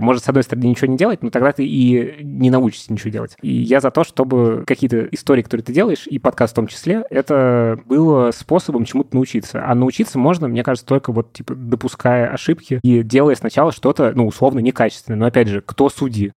Может, с одной стороны, ничего не делать, но тогда ты и не научишься ничего делать. И я за то, чтобы какие-то истории, которые ты делаешь, и подкаст в том числе, это было способом чему-то научиться. А научиться можно, мне кажется, только вот, типа, допуская ошибки и делая сначала что-то, ну, условно, некачественное. Но, опять же, кто судьи?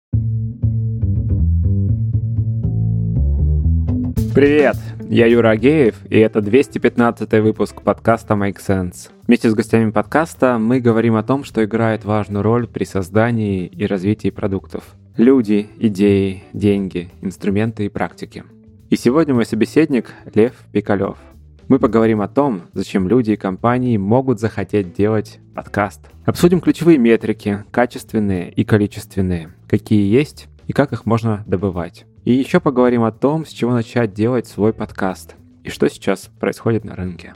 Привет! Я Юра Агеев, и это 215 выпуск подкаста Make Sense. Вместе с гостями подкаста мы говорим о том, что играет важную роль при создании и развитии продуктов. Люди, идеи, деньги, инструменты и практики. И сегодня мой собеседник Лев Пикалев. Мы поговорим о том, зачем люди и компании могут захотеть делать подкаст. Обсудим ключевые метрики, качественные и количественные, какие есть и как их можно добывать. И еще поговорим о том, с чего начать делать свой подкаст и что сейчас происходит на рынке.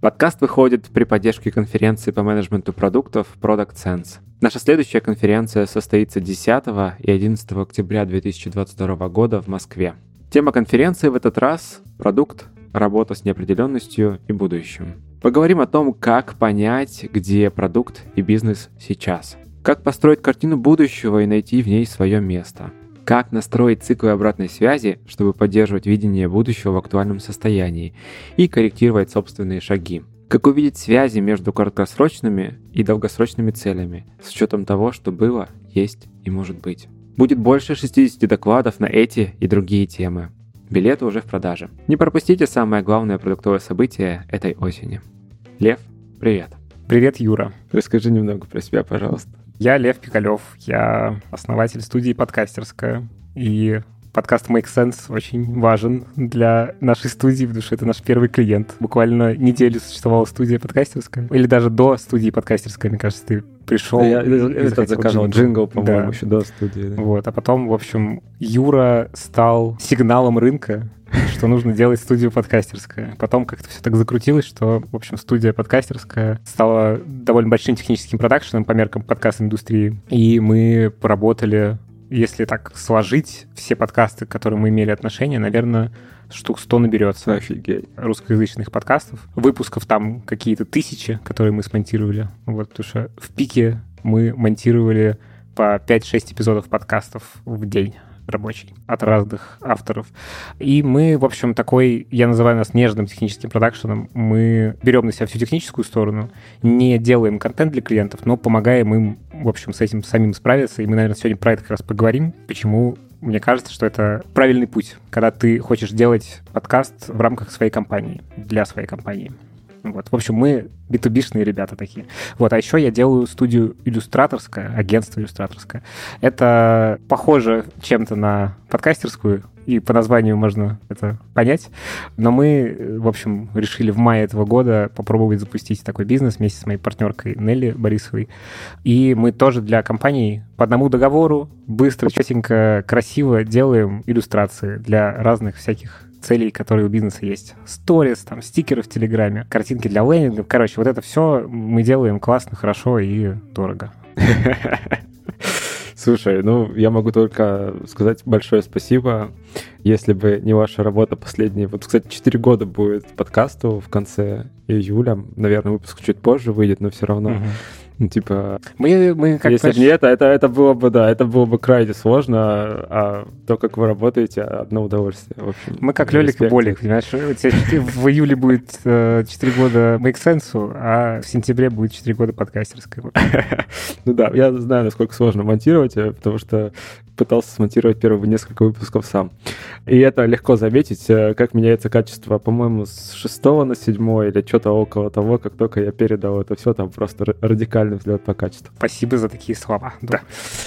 Подкаст выходит при поддержке конференции по менеджменту продуктов Product Sense. Наша следующая конференция состоится 10 и 11 октября 2022 года в Москве. Тема конференции в этот раз – продукт, работа с неопределенностью и будущим. Поговорим о том, как понять, где продукт и бизнес сейчас. Как построить картину будущего и найти в ней свое место – как настроить циклы обратной связи, чтобы поддерживать видение будущего в актуальном состоянии и корректировать собственные шаги. Как увидеть связи между краткосрочными и долгосрочными целями, с учетом того, что было, есть и может быть. Будет больше 60 докладов на эти и другие темы. Билеты уже в продаже. Не пропустите самое главное продуктовое событие этой осени. Лев, привет. Привет, Юра. Расскажи немного про себя, пожалуйста. Я Лев Пикалев, я основатель студии «Подкастерская». И подкаст Make Sense очень важен для нашей студии, потому что это наш первый клиент. Буквально неделю существовала студия подкастерская. Или даже до студии подкастерской, мне кажется, ты пришел. Да, я этот заказывал джингл, по-моему, да. еще до студии. Да. Вот, а потом, в общем, Юра стал сигналом рынка, что нужно делать студию подкастерская. Потом как-то все так закрутилось, что, в общем, студия подкастерская стала довольно большим техническим продакшеном по меркам подкаст-индустрии. И мы поработали, если так сложить все подкасты, к которым мы имели отношение, наверное, штук 100 наберется. Офигеть. Русскоязычных подкастов. Выпусков там какие-то тысячи, которые мы смонтировали. Вот, потому что в пике мы монтировали по 5-6 эпизодов подкастов в день рабочий от разных авторов. И мы, в общем, такой, я называю нас нежным техническим продакшеном, мы берем на себя всю техническую сторону, не делаем контент для клиентов, но помогаем им, в общем, с этим самим справиться. И мы, наверное, сегодня про это как раз поговорим, почему мне кажется, что это правильный путь, когда ты хочешь делать подкаст в рамках своей компании, для своей компании. Вот. В общем, мы B2B-шные ребята такие. Вот. А еще я делаю студию иллюстраторская, агентство иллюстраторское. Это похоже чем-то на подкастерскую, и по названию можно это понять. Но мы, в общем, решили в мае этого года попробовать запустить такой бизнес вместе с моей партнеркой Нелли Борисовой. И мы тоже для компаний по одному договору быстро, четенько, красиво делаем иллюстрации для разных всяких целей, которые у бизнеса есть. Сторис, там, стикеры в Телеграме, картинки для лендингов. Короче, вот это все мы делаем классно, хорошо и дорого. Слушай, ну, я могу только сказать большое спасибо. Если бы не ваша работа последние... Вот, кстати, 4 года будет подкасту в конце июля. Наверное, выпуск чуть позже выйдет, но все равно. Угу. Ну, типа, мы, мы как если бы не это, это, было бы, да, это было бы крайне сложно, а то, как вы работаете, одно удовольствие. В общем, мы как Лёлик и Болик, понимаешь? В июле будет 4 э, года Make Sense, а в сентябре будет 4 года подкастерской. Ну да, я знаю, насколько сложно монтировать, э, потому что пытался смонтировать первые несколько выпусков сам. И это легко заметить, э, как меняется качество, по-моему, с 6 на 7 или что-то около того, как только я передал это все, там просто радикальный взгляд по качеству. Спасибо за такие слова. Да.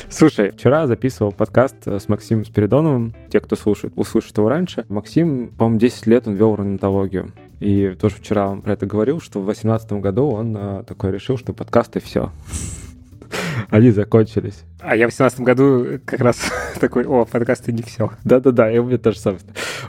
Слушай, вчера записывал подкаст э, с Максимом Спиридоновым. Те, кто слушает, услышат его раньше. Максим, по-моему, 10 лет он вел орнитологию. И тоже вчера он про это говорил, что в 2018 году он а, такой решил, что подкасты все. Они закончились. А я в 2018 году как раз такой, о, подкасты не все. Да-да-да, и у меня тоже самое.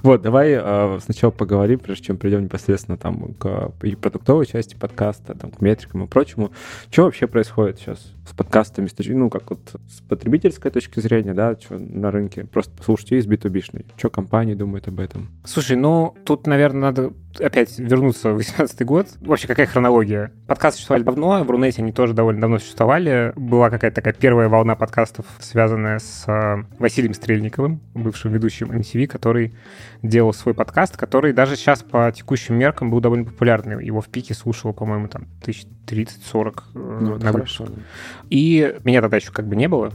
Вот, давай э, сначала поговорим, прежде чем придем непосредственно там к и продуктовой части подкаста, там, к метрикам и прочему. Что вообще происходит сейчас с подкастами, ну, как вот с потребительской точки зрения, да, что на рынке? Просто послушайте из B2B-шной. Что компании думают об этом? Слушай, ну, тут, наверное, надо опять вернуться в 18 год. Вообще, какая хронология? Подкасты существовали давно, в Рунете они тоже довольно давно существовали. Была какая-то такая первая волна подкастов связанная с э, Василием Стрельниковым, бывшим ведущим MTV, который делал свой подкаст, который даже сейчас по текущим меркам был довольно популярный. Его в пике слушало, по-моему, там 1030-40 э, ну, на хорошо. И меня тогда еще как бы не было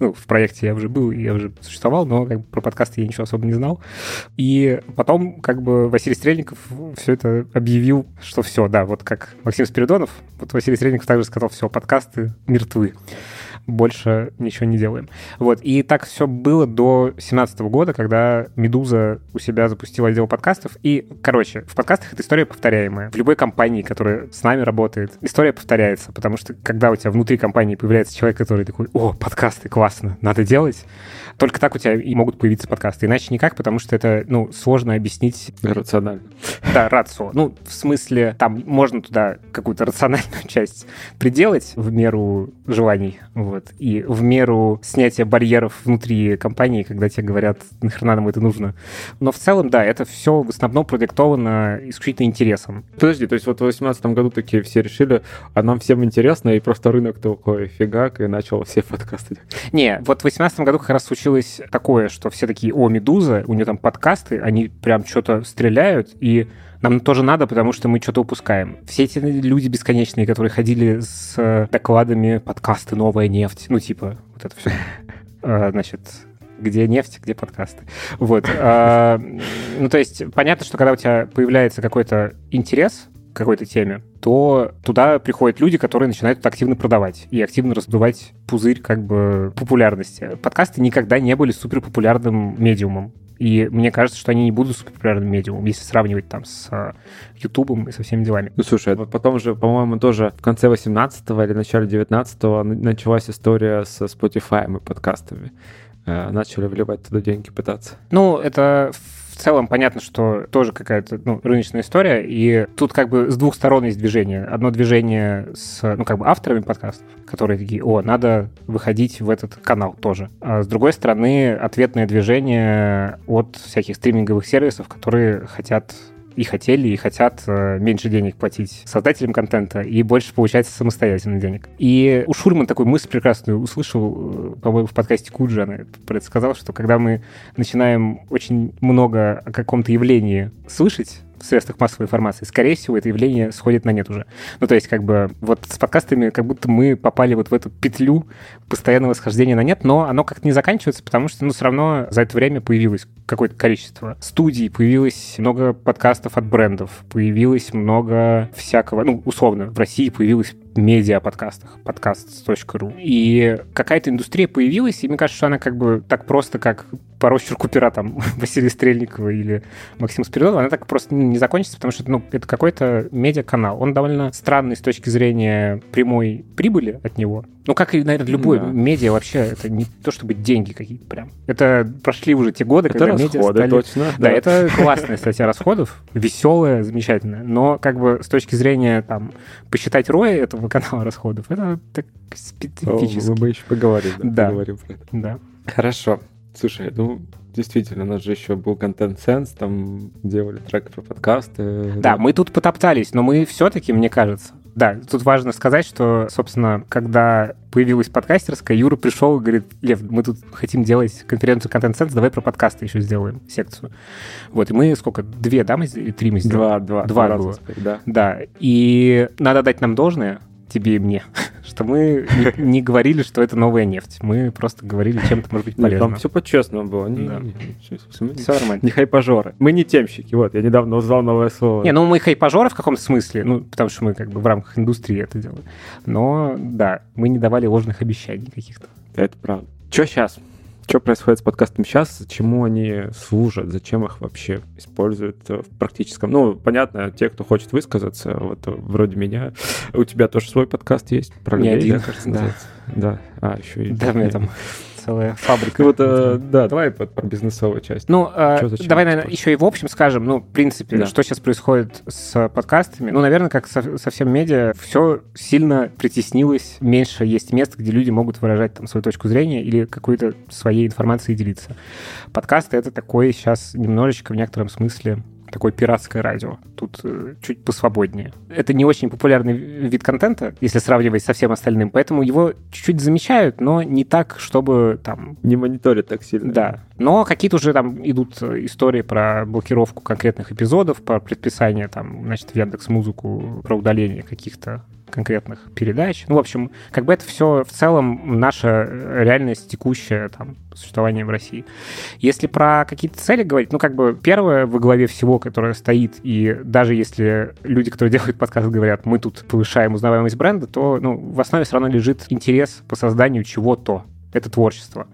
ну, в проекте я уже был, я уже существовал, но как бы, про подкасты я ничего особо не знал. И потом как бы Василий Стрельников все это объявил, что все, да, вот как Максим Спиридонов, вот Василий Стрельников также сказал, все, подкасты мертвы больше ничего не делаем. Вот, и так все было до 2017 года, когда «Медуза» у себя запустила отдел подкастов. И, короче, в подкастах эта история повторяемая. В любой компании, которая с нами работает, история повторяется, потому что когда у тебя внутри компании появляется человек, который такой, о, подкасты, классно, надо делать, только так у тебя и могут появиться подкасты. Иначе никак, потому что это, ну, сложно объяснить. Рационально. Да, рацио. Ну, в смысле, там можно туда какую-то рациональную часть приделать в меру желаний, вот, и в меру снятия барьеров внутри компании, когда тебе говорят, нахрена нам это нужно. Но в целом, да, это все в основном продиктовано исключительно интересом. Подожди, то есть вот в 2018 году такие все решили, а нам всем интересно, и просто рынок такой фигак, и начал все подкасты. Не, вот в 2018 году как раз случилось случилось такое, что все такие, о, Медуза, у нее там подкасты, они прям что-то стреляют, и нам тоже надо, потому что мы что-то упускаем. Все эти люди бесконечные, которые ходили с докладами подкасты «Новая нефть», ну, типа, вот это все. А, значит, где нефть, где подкасты. Вот. А, ну, то есть, понятно, что когда у тебя появляется какой-то интерес, какой-то теме, то туда приходят люди, которые начинают активно продавать и активно раздувать пузырь как бы популярности. Подкасты никогда не были супер популярным медиумом. И мне кажется, что они не будут суперпопулярным медиумом, если сравнивать там с uh, Ютубом и со всеми делами. Ну, слушай, потом же, по-моему, тоже в конце 18-го или начале 19-го началась история со Spotify и подкастами. Uh, начали вливать туда деньги, пытаться. Ну, это целом понятно, что тоже какая-то ну, рыночная история, и тут как бы с двух сторон есть движение. Одно движение с, ну, как бы авторами подкастов, которые такие, о, надо выходить в этот канал тоже. А с другой стороны, ответное движение от всяких стриминговых сервисов, которые хотят и хотели, и хотят э, меньше денег платить создателям контента и больше получать самостоятельно денег. И у Шурман такой мысль прекрасную услышал, э, по-моему, в подкасте Куджи она сказала, что когда мы начинаем очень много о каком-то явлении слышать, в средствах массовой информации, скорее всего, это явление сходит на нет уже. Ну, то есть, как бы, вот с подкастами как будто мы попали вот в эту петлю постоянного схождения на нет, но оно как-то не заканчивается, потому что, ну, все равно за это время появилось какое-то количество студий, появилось много подкастов от брендов, появилось много всякого, ну, условно, в России появилось медиа-подкастах, подкаст.ру. И какая-то индустрия появилась, и мне кажется, что она как бы так просто, как по росчерку пера там Василия Стрельникова или Максима Спиридонова, она так просто не закончится, потому что ну, это какой-то медиа-канал. Он довольно странный с точки зрения прямой прибыли от него. Ну, как и, наверное, любой да. медиа вообще, это не то чтобы деньги какие-то прям. Это прошли уже те годы, это когда расходы, медиа стали... точно. Да, да, это классная статья расходов, веселая, замечательная. Но как бы с точки зрения там посчитать роя этого канала расходов, это так специфически. Мы бы еще поговорим, да, да. поговорим про это. Да. Хорошо. Слушай, ну, действительно, у нас же еще был контент Sense, там делали трек про подкасты. Да, да, мы тут потоптались, но мы все-таки, мне кажется, да, тут важно сказать, что, собственно, когда появилась подкастерская, Юра пришел и говорит, Лев, мы тут хотим делать конференцию Content Sense, давай про подкасты еще сделаем секцию. Вот, и мы сколько, две, да, мы три мы сделали? Два, два. Два, два было. да. Да, и надо дать нам должное, тебе и мне, что мы не, не говорили, что это новая нефть. Мы просто говорили, чем это может быть полезно. Нет, там все по-честному было. Не, да. не, не, все нормально. Не хайпажоры. Мы не темщики. Вот, я недавно узнал новое слово. Не, ну мы хайпажоры в каком-то смысле, ну, потому что мы как бы в рамках индустрии это делаем. Но, да, мы не давали ложных обещаний каких-то. Это правда. Что сейчас? Что происходит с подкастом сейчас, чему они служат, зачем их вообще используют в практическом... Ну, понятно, те, кто хочет высказаться, вот вроде меня, у тебя тоже свой подкаст есть про людей, один, да, кажется, да. Да, а, еще и... Да, мне там целая фабрика. Вот, э, да, давай про, бизнесовую часть. Ну, э, давай, наверное, еще и в общем скажем, ну, в принципе, что сейчас происходит с подкастами. Ну, наверное, как со, со всем медиа, все сильно притеснилось, меньше есть мест, где люди могут выражать там свою точку зрения или какой-то своей информацией делиться. Подкасты — это такой сейчас немножечко в некотором смысле такое пиратское радио. Тут э, чуть посвободнее. Это не очень популярный вид контента, если сравнивать со всем остальным, поэтому его чуть-чуть замечают, но не так, чтобы там... Не мониторят так сильно. Да. Но какие-то уже там идут истории про блокировку конкретных эпизодов, про предписание там, значит, в Яндекс Музыку, про удаление каких-то конкретных передач. Ну, в общем, как бы это все в целом наша реальность текущая там существование в России. Если про какие-то цели говорить, ну, как бы первое во главе всего, которое стоит, и даже если люди, которые делают подкаст, говорят, мы тут повышаем узнаваемость бренда, то ну, в основе все равно лежит интерес по созданию чего-то. Это творчество.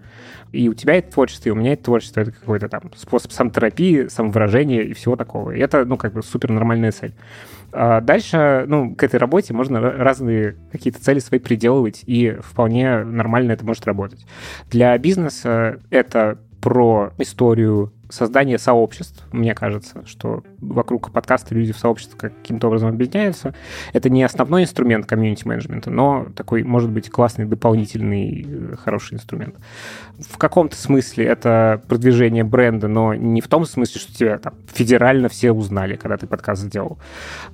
И у тебя это творчество, и у меня это творчество, это какой-то там способ самотерапии, самовыражения и всего такого. И это, ну, как бы супер нормальная цель. А дальше, ну, к этой работе можно разные какие-то цели свои приделывать, и вполне нормально это может работать. Для бизнеса это про историю создания сообществ. Мне кажется, что вокруг подкаста люди в сообществе каким-то образом объединяются. Это не основной инструмент комьюнити-менеджмента, но такой, может быть, классный дополнительный э, хороший инструмент. В каком-то смысле это продвижение бренда, но не в том смысле, что тебя там федерально все узнали, когда ты подкаст сделал,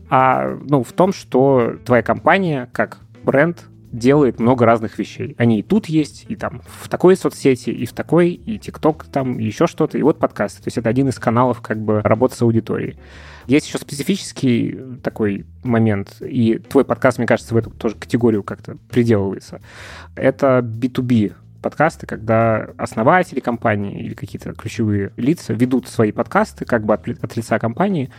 а ну, в том, что твоя компания как бренд делает много разных вещей. Они и тут есть, и там в такой соцсети, и в такой, и ТикТок там, и еще что-то, и вот подкасты. То есть это один из каналов как бы работы с аудиторией. Есть еще специфический такой момент, и твой подкаст, мне кажется, в эту тоже категорию как-то приделывается. Это B2B подкасты, когда основатели компании или какие-то ключевые лица ведут свои подкасты как бы от, от лица компании,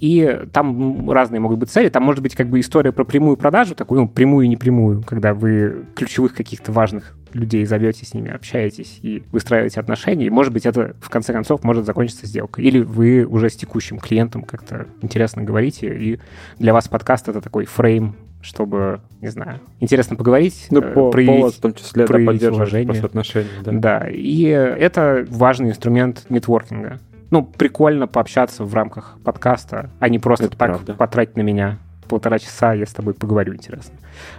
и там разные могут быть цели. Там может быть как бы история про прямую продажу, такую ну, прямую и непрямую, когда вы ключевых каких-то важных людей зовете, с ними общаетесь и выстраиваете отношения. И, может быть, это в конце концов может закончиться сделкой. Или вы уже с текущим клиентом как-то интересно говорите, и для вас подкаст — это такой фрейм чтобы, не знаю, интересно поговорить, ну, по, проявить, повод, в том числе, да, уважение. отношения. Да. да, и это важный инструмент нетворкинга ну, прикольно пообщаться в рамках подкаста, а не просто это так правда. потратить на меня полтора часа, я с тобой поговорю, интересно.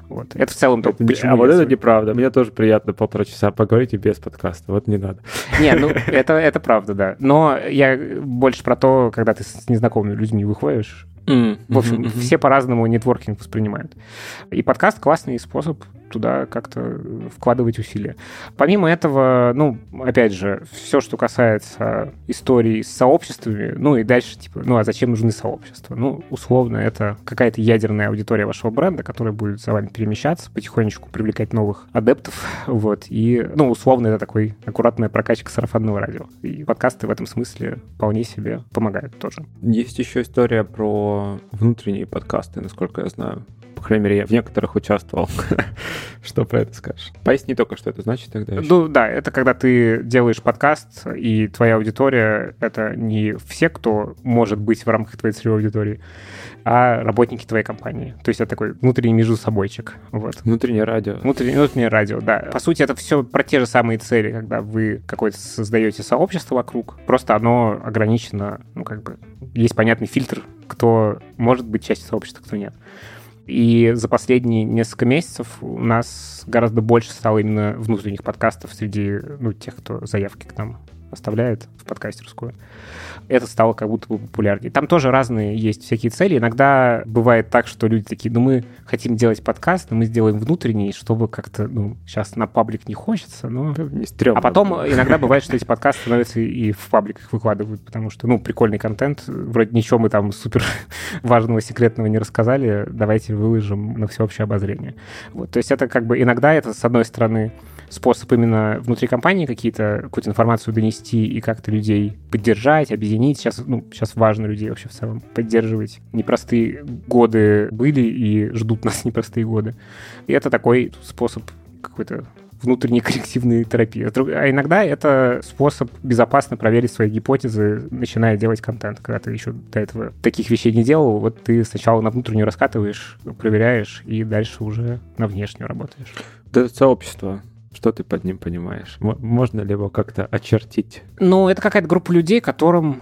Вот. Это в целом то, почему... А вот это неправда. Мне тоже приятно полтора часа поговорить и без подкаста. Вот не надо. Не, ну, это, это правда, да. Но я больше про то, когда ты с незнакомыми людьми выходишь, Mm-hmm. В общем, mm-hmm. все по-разному нетворкинг воспринимают. И подкаст классный способ туда как-то вкладывать усилия. Помимо этого, ну, опять же, все, что касается истории с сообществами, ну и дальше, типа, ну а зачем нужны сообщества? Ну, условно, это какая-то ядерная аудитория вашего бренда, которая будет за вами перемещаться, потихонечку привлекать новых адептов, вот, и, ну, условно, это такой аккуратная прокачка сарафанного радио. И подкасты в этом смысле вполне себе помогают тоже. Есть еще история про внутренние подкасты, насколько я знаю по крайней мере, я в некоторых участвовал. Что про это скажешь? Поясни только, что это значит тогда. Еще. Ну да, это когда ты делаешь подкаст, и твоя аудитория — это не все, кто может быть в рамках твоей целевой аудитории, а работники твоей компании. То есть это такой внутренний между собойчик. Вот. Внутреннее радио. Внутреннее, внутреннее радио, да. По сути, это все про те же самые цели, когда вы какое-то создаете сообщество вокруг, просто оно ограничено, ну как бы, есть понятный фильтр, кто может быть частью сообщества, кто нет. И за последние несколько месяцев у нас гораздо больше стало именно внутренних подкастов среди ну, тех, кто заявки к нам оставляет в подкастерскую это стало как будто бы популярнее. Там тоже разные есть всякие цели. Иногда бывает так, что люди такие, ну мы хотим делать подкаст, но мы сделаем внутренний, чтобы как-то, ну, сейчас на паблик не хочется, но... Не стрёмно. А потом иногда бывает, что эти подкасты становятся и в пабликах выкладывают, потому что, ну, прикольный контент, вроде ничего мы там супер важного, секретного не рассказали, давайте выложим на всеобщее обозрение. Вот, то есть это как бы иногда это, с одной стороны, способ именно внутри компании какие-то, какую-то информацию донести и как-то людей поддержать, объединить. Сейчас, ну, сейчас важно людей вообще в целом поддерживать. Непростые годы были и ждут нас непростые годы. И это такой способ какой-то внутренней коллективной терапии. А иногда это способ безопасно проверить свои гипотезы, начиная делать контент. Когда ты еще до этого таких вещей не делал, вот ты сначала на внутреннюю раскатываешь, проверяешь, и дальше уже на внешнюю работаешь. Это сообщество. Что ты под ним понимаешь? Можно ли его как-то очертить? Ну, это какая-то группа людей, которым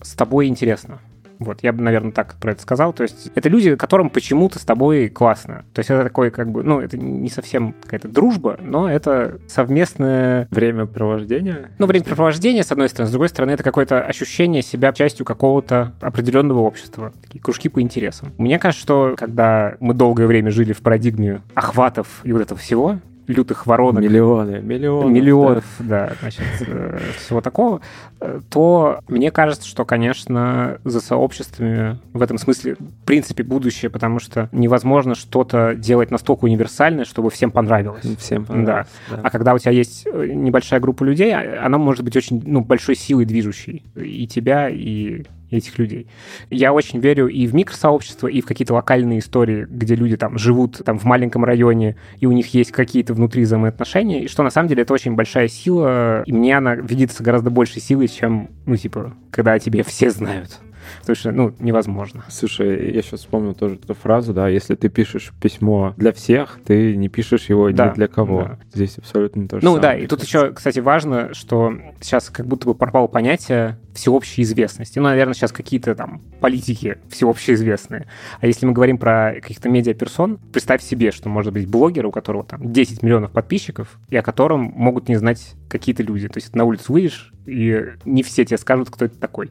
с тобой интересно. Вот, я бы, наверное, так про это сказал. То есть это люди, которым почему-то с тобой классно. То есть это такой, как бы, ну, это не совсем какая-то дружба, но это совместное... Времяпровождение? Ну, времяпровождение, с одной стороны. С другой стороны, это какое-то ощущение себя частью какого-то определенного общества. Такие кружки по интересам. Мне кажется, что когда мы долгое время жили в парадигме охватов и вот этого всего, лютых воронок. Миллионы, миллионы. Миллионов, да, да значит, э, всего такого, э, то мне кажется, что, конечно, за сообществами в этом смысле, в принципе, будущее, потому что невозможно что-то делать настолько универсальное, чтобы всем понравилось. Всем понравилось, да. да. А когда у тебя есть э, небольшая группа людей, а, она может быть очень ну, большой силой движущей и тебя, и этих людей. Я очень верю и в микросообщество, и в какие-то локальные истории, где люди там живут там в маленьком районе, и у них есть какие-то внутри взаимоотношения, и что на самом деле это очень большая сила, и мне она видится гораздо большей силой, чем, ну, типа, когда о тебе все знают. Потому что, ну, невозможно. Слушай, я сейчас вспомнил тоже эту фразу, да, если ты пишешь письмо для всех, ты не пишешь его да, ни для кого. Да. Здесь абсолютно то же Ну самое, да, и тут еще, кстати, важно, что сейчас как будто бы пропало понятие всеобщей известности. Ну, наверное, сейчас какие-то там политики всеобщеизвестные. А если мы говорим про каких-то медиаперсон, представь себе, что может быть блогер, у которого там 10 миллионов подписчиков, и о котором могут не знать какие-то люди. То есть на улицу выйдешь, и не все тебе скажут, кто это такой.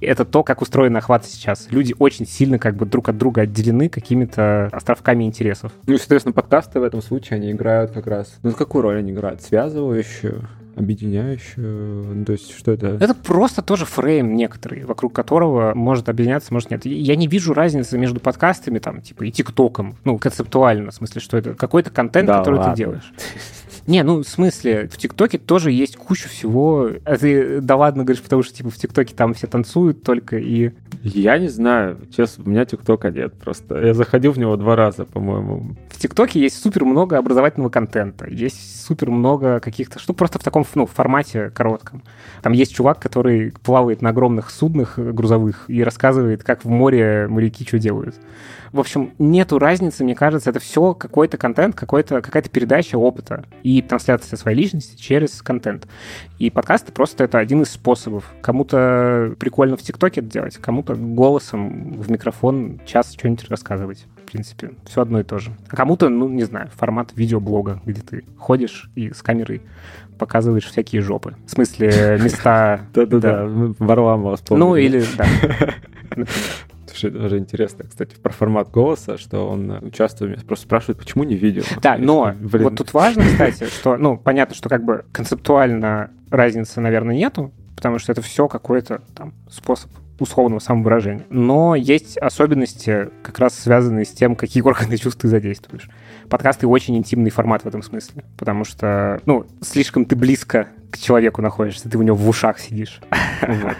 Это то, как устроен охват сейчас. Люди очень сильно как бы друг от друга отделены какими-то островками интересов. Ну, соответственно, подкасты в этом случае, они играют как раз... Ну, какую роль они играют? Связывающую? Объединяющую? Ну, то есть что это? Это просто тоже фрейм некоторый, вокруг которого может объединяться, может нет. Я не вижу разницы между подкастами там, типа, и ТикТоком. Ну, концептуально, в смысле, что это какой-то контент, да, который ладно. ты делаешь. Не, ну, в смысле, в ТикТоке тоже есть куча всего. А ты да ладно говоришь, потому что, типа, в ТикТоке там все танцуют только и... Я не знаю. Честно, у меня ТикТока нет просто. Я заходил в него два раза, по-моему. В ТикТоке есть супер много образовательного контента. Есть супер много каких-то штук просто в таком ну, формате коротком. Там есть чувак, который плавает на огромных суднах грузовых и рассказывает, как в море моряки что делают. В общем, нету разницы, мне кажется, это все какой-то контент, какой-то, какая-то передача опыта и трансляция своей личности через контент. И подкасты просто это один из способов. Кому-то прикольно в ТикТоке это делать, кому-то голосом в микрофон час что-нибудь рассказывать. В принципе, все одно и то же. А кому-то, ну, не знаю, формат видеоблога, где ты ходишь и с камерой показываешь всякие жопы. В смысле, места... Да-да-да, Варламова. Ну, или, да. Слушай, даже интересно, кстати, про формат голоса, что он участвует, меня просто спрашивает, почему не видео. Да, но Блин. вот тут важно, кстати, что, ну, понятно, что как бы концептуально разницы, наверное, нету, потому что это все какой-то там способ условного самовыражения. Но есть особенности, как раз связанные с тем, какие органы чувств ты задействуешь. Подкасты очень интимный формат в этом смысле, потому что, ну, слишком ты близко к человеку находишься, ты у него в ушах сидишь. Вот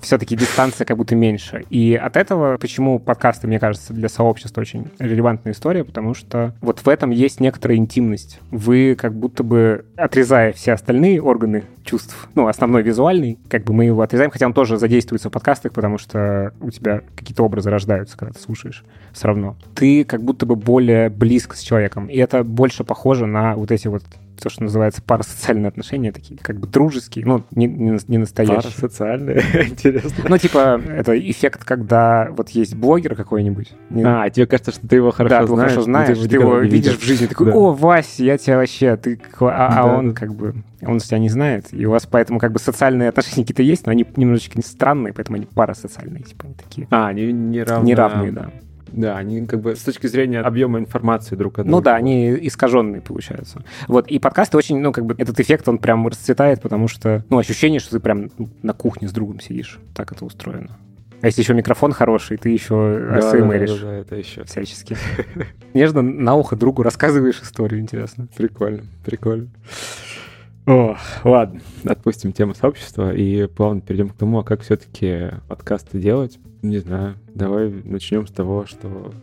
все-таки дистанция как будто меньше. И от этого, почему подкасты, мне кажется, для сообщества очень релевантная история, потому что вот в этом есть некоторая интимность. Вы как будто бы, отрезая все остальные органы чувств, ну, основной визуальный, как бы мы его отрезаем, хотя он тоже задействуется в подкастах, потому что у тебя какие-то образы рождаются, когда ты слушаешь все равно. Ты как будто бы более близко с человеком, и это больше похоже на вот эти вот то, что называется парасоциальные отношения, такие как бы дружеские, ну, не, не, не настоящие. Парасоциальные, интересно. Ну, типа, это эффект, когда вот есть блогер какой-нибудь. А, тебе кажется, что ты его хорошо да, знаешь. Да, хорошо знаешь, ты, ты его видишь в жизни, такой, о, Вася, я тебя вообще, ты... А, а он как бы, он тебя не знает, и у вас поэтому как бы социальные отношения какие-то есть, но они немножечко странные, поэтому они парасоциальные, типа, они такие. А, они неравные. Неравные, да. Да, они как бы с точки зрения объема информации друг от друга. Ну да, они искаженные получаются. Вот, и подкасты очень, ну, как бы этот эффект, он прям расцветает, потому что, ну, ощущение, что ты прям на кухне с другом сидишь. Так это устроено. А если еще микрофон хороший, ты еще да, АСМРишь. Да, да, да, это еще. Всячески. Нежно на ухо другу рассказываешь историю, интересно. Прикольно, прикольно. О, ладно, отпустим тему сообщества и плавно перейдем к тому, а как все-таки подкасты делать. Не знаю, давай начнем с того, что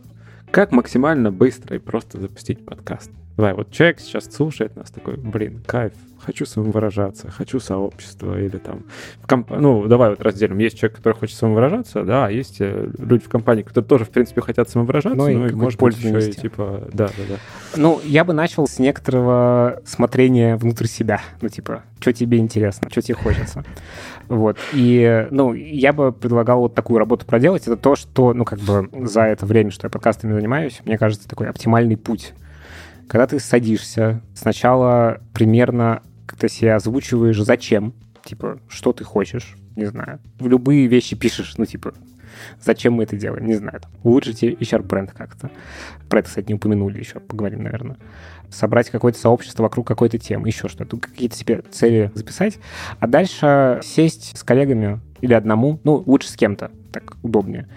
как максимально быстро и просто запустить подкаст. Давай, вот человек сейчас слушает нас такой, блин, кайф, хочу самовыражаться, хочу сообщество или там... В комп... Ну, давай вот разделим. Есть человек, который хочет самовыражаться, да, а есть э, люди в компании, которые тоже, в принципе, хотят самовыражаться, ну, ну и, может быть, еще и типа... Да, да, да. Ну, я бы начал с некоторого смотрения внутрь себя. Ну, типа, что тебе интересно, что тебе хочется. Вот. И, ну, я бы предлагал вот такую работу проделать. Это то, что, ну, как бы за это время, что я подкастами занимаюсь, мне кажется, такой оптимальный путь. Когда ты садишься, сначала примерно как-то себе озвучиваешь, зачем, типа, что ты хочешь, не знаю. В любые вещи пишешь, ну, типа, зачем мы это делаем, не знаю. Улучшите HR-бренд как-то. Про это, кстати, не упомянули еще, поговорим, наверное собрать какое-то сообщество вокруг какой-то темы, еще что-то, какие-то себе цели записать, а дальше сесть с коллегами или одному, ну, лучше с кем-то, так удобнее,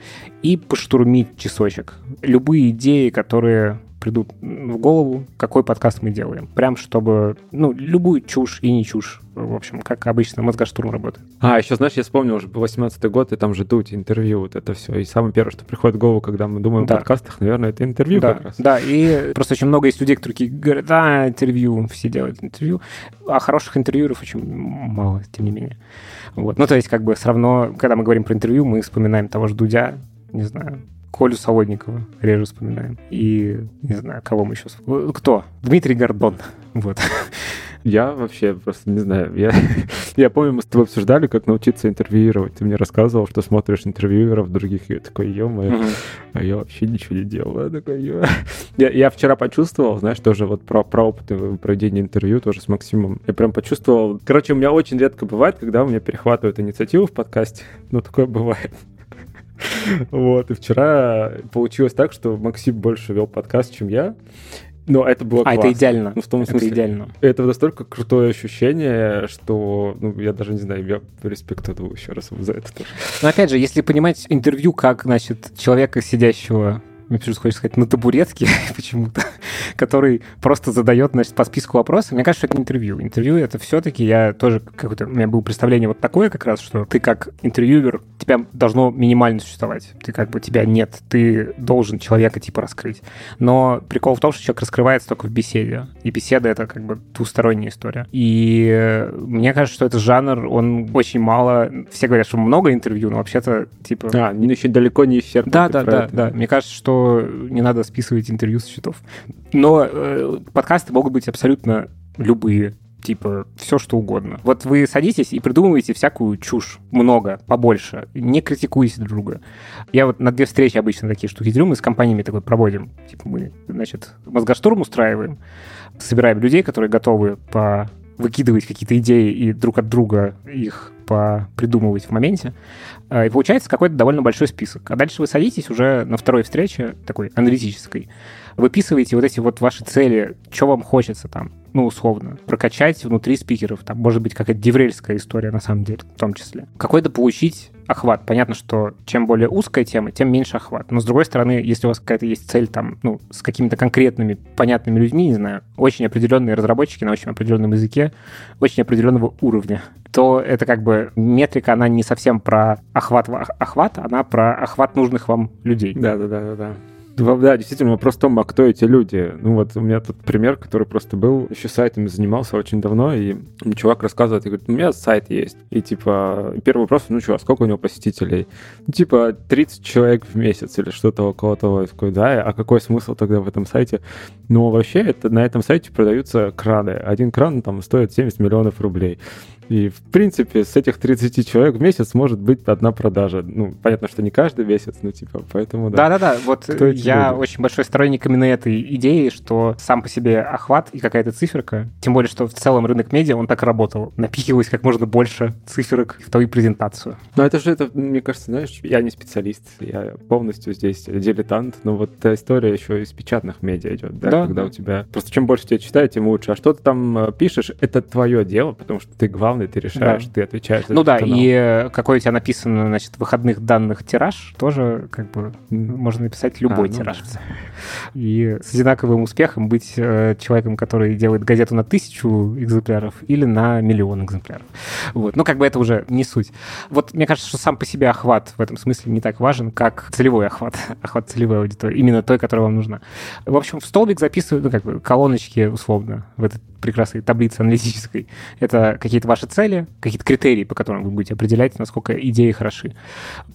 и поштурмить часочек. Любые идеи, которые придут в голову, какой подкаст мы делаем. Прям чтобы, ну, любую чушь и не чушь. В общем, как обычно, мозгоштурм работает. А, еще, знаешь, я вспомнил уже 18 год, и там же тут интервью, вот это все. И самое первое, что приходит в голову, когда мы думаем да. о подкастах, наверное, это интервью да, как раз. Да, и просто очень много есть людей, которые говорят, да, интервью, все делают интервью. А хороших интервьюеров очень мало, тем не менее. Вот. Ну, то есть, как бы, все равно, когда мы говорим про интервью, мы вспоминаем того же Дудя, не знаю, Колю Солодникова реже вспоминаем. И, не знаю, кого мы еще... Кто? Дмитрий Гордон. Вот. Я вообще просто не знаю. Я, я помню, мы с тобой обсуждали, как научиться интервьюировать. Ты мне рассказывал, что смотришь интервьюеров других, и я такой, ё угу. а я вообще ничего не делал. Я, такой, ё я, я вчера почувствовал, знаешь, тоже вот про, про опыт проведения интервью тоже с Максимом. Я прям почувствовал... Короче, у меня очень редко бывает, когда у меня перехватывают инициативу в подкасте. Ну, такое бывает. Вот, и вчера получилось так, что Максим больше вел подкаст, чем я. Но это было А, классно. это идеально. Ну, в том это смысле, идеально. Это настолько крутое ощущение, что, ну, я даже не знаю, я респектую еще раз за это тоже. Но опять же, если понимать интервью как, значит, человека, сидящего мне почему-то хочется сказать, на табуретке почему-то, который просто задает, значит, по списку вопросов. Мне кажется, что это интервью. Интервью — это все-таки я тоже какое-то... У меня было представление вот такое как раз, что ты как интервьюер, тебя должно минимально существовать. Ты как бы, тебя нет. Ты должен человека типа раскрыть. Но прикол в том, что человек раскрывается только в беседе. И беседа — это как бы двусторонняя история. И мне кажется, что этот жанр, он очень мало... Все говорят, что много интервью, но вообще-то типа... А, еще далеко не исчерпан. Да, да, да, да. Мне кажется, что не надо списывать интервью с счетов. Но э, подкасты могут быть абсолютно любые типа все что угодно. Вот вы садитесь и придумываете всякую чушь, много, побольше, не критикуйте друг друга. Я вот на две встречи обычно такие штуки делю, мы с компаниями такой проводим. Типа мы, значит, мозгоштурм устраиваем, собираем людей, которые готовы по выкидывать какие-то идеи и друг от друга их придумывать в моменте. А, и получается какой-то довольно большой список. А дальше вы садитесь уже на второй встрече, такой аналитической, выписываете вот эти вот ваши цели, что вам хочется там, ну, условно, прокачать внутри спикеров. Там может быть какая-то деврельская история, на самом деле, в том числе. Какой-то получить охват. Понятно, что чем более узкая тема, тем меньше охват. Но, с другой стороны, если у вас какая-то есть цель там, ну, с какими-то конкретными, понятными людьми, не знаю, очень определенные разработчики на очень определенном языке, очень определенного уровня, то это как бы метрика, она не совсем про охват охват, она про охват нужных вам людей. Да, да, да, да, да. Да, действительно, вопрос в том, а кто эти люди? Ну вот у меня тут пример, который просто был, еще сайтами занимался очень давно, и чувак рассказывает, и говорит, у меня сайт есть. И типа, первый вопрос, ну что, сколько у него посетителей? Ну типа 30 человек в месяц или что-то около того. Я такой, да, а какой смысл тогда в этом сайте? Ну вообще, это, на этом сайте продаются краны. Один кран там стоит 70 миллионов рублей. И, в принципе, с этих 30 человек в месяц может быть одна продажа. Ну, понятно, что не каждый месяц, но типа, поэтому да. Да-да-да, вот я люди? очень большой сторонник именно этой идеи, что сам по себе охват и какая-то циферка, тем более, что в целом рынок медиа, он так работал. Напихивалось как можно больше циферок в твою презентацию. Ну, это же, это, мне кажется, знаешь, я не специалист, я полностью здесь дилетант, но вот эта история еще из печатных медиа идет, да, да когда да. у тебя... Просто чем больше тебя читают, тем лучше. А что ты там э, пишешь, это твое дело, потому что ты главный главный, ты решаешь, да. ты отвечаешь за Ну да, канал. и какой у тебя написан, значит, выходных данных тираж, тоже как бы можно написать любой а, ну тираж. Да. И с одинаковым успехом быть э, человеком, который делает газету на тысячу экземпляров или на миллион экземпляров. Вот. Ну, как бы это уже не суть. Вот мне кажется, что сам по себе охват в этом смысле не так важен, как целевой охват, охват целевой аудитории, именно той, которая вам нужна. В общем, в столбик записывают, ну, как бы колоночки, условно, в этой прекрасной таблице аналитической. Это какие-то ваши цели, какие-то критерии, по которым вы будете определять, насколько идеи хороши.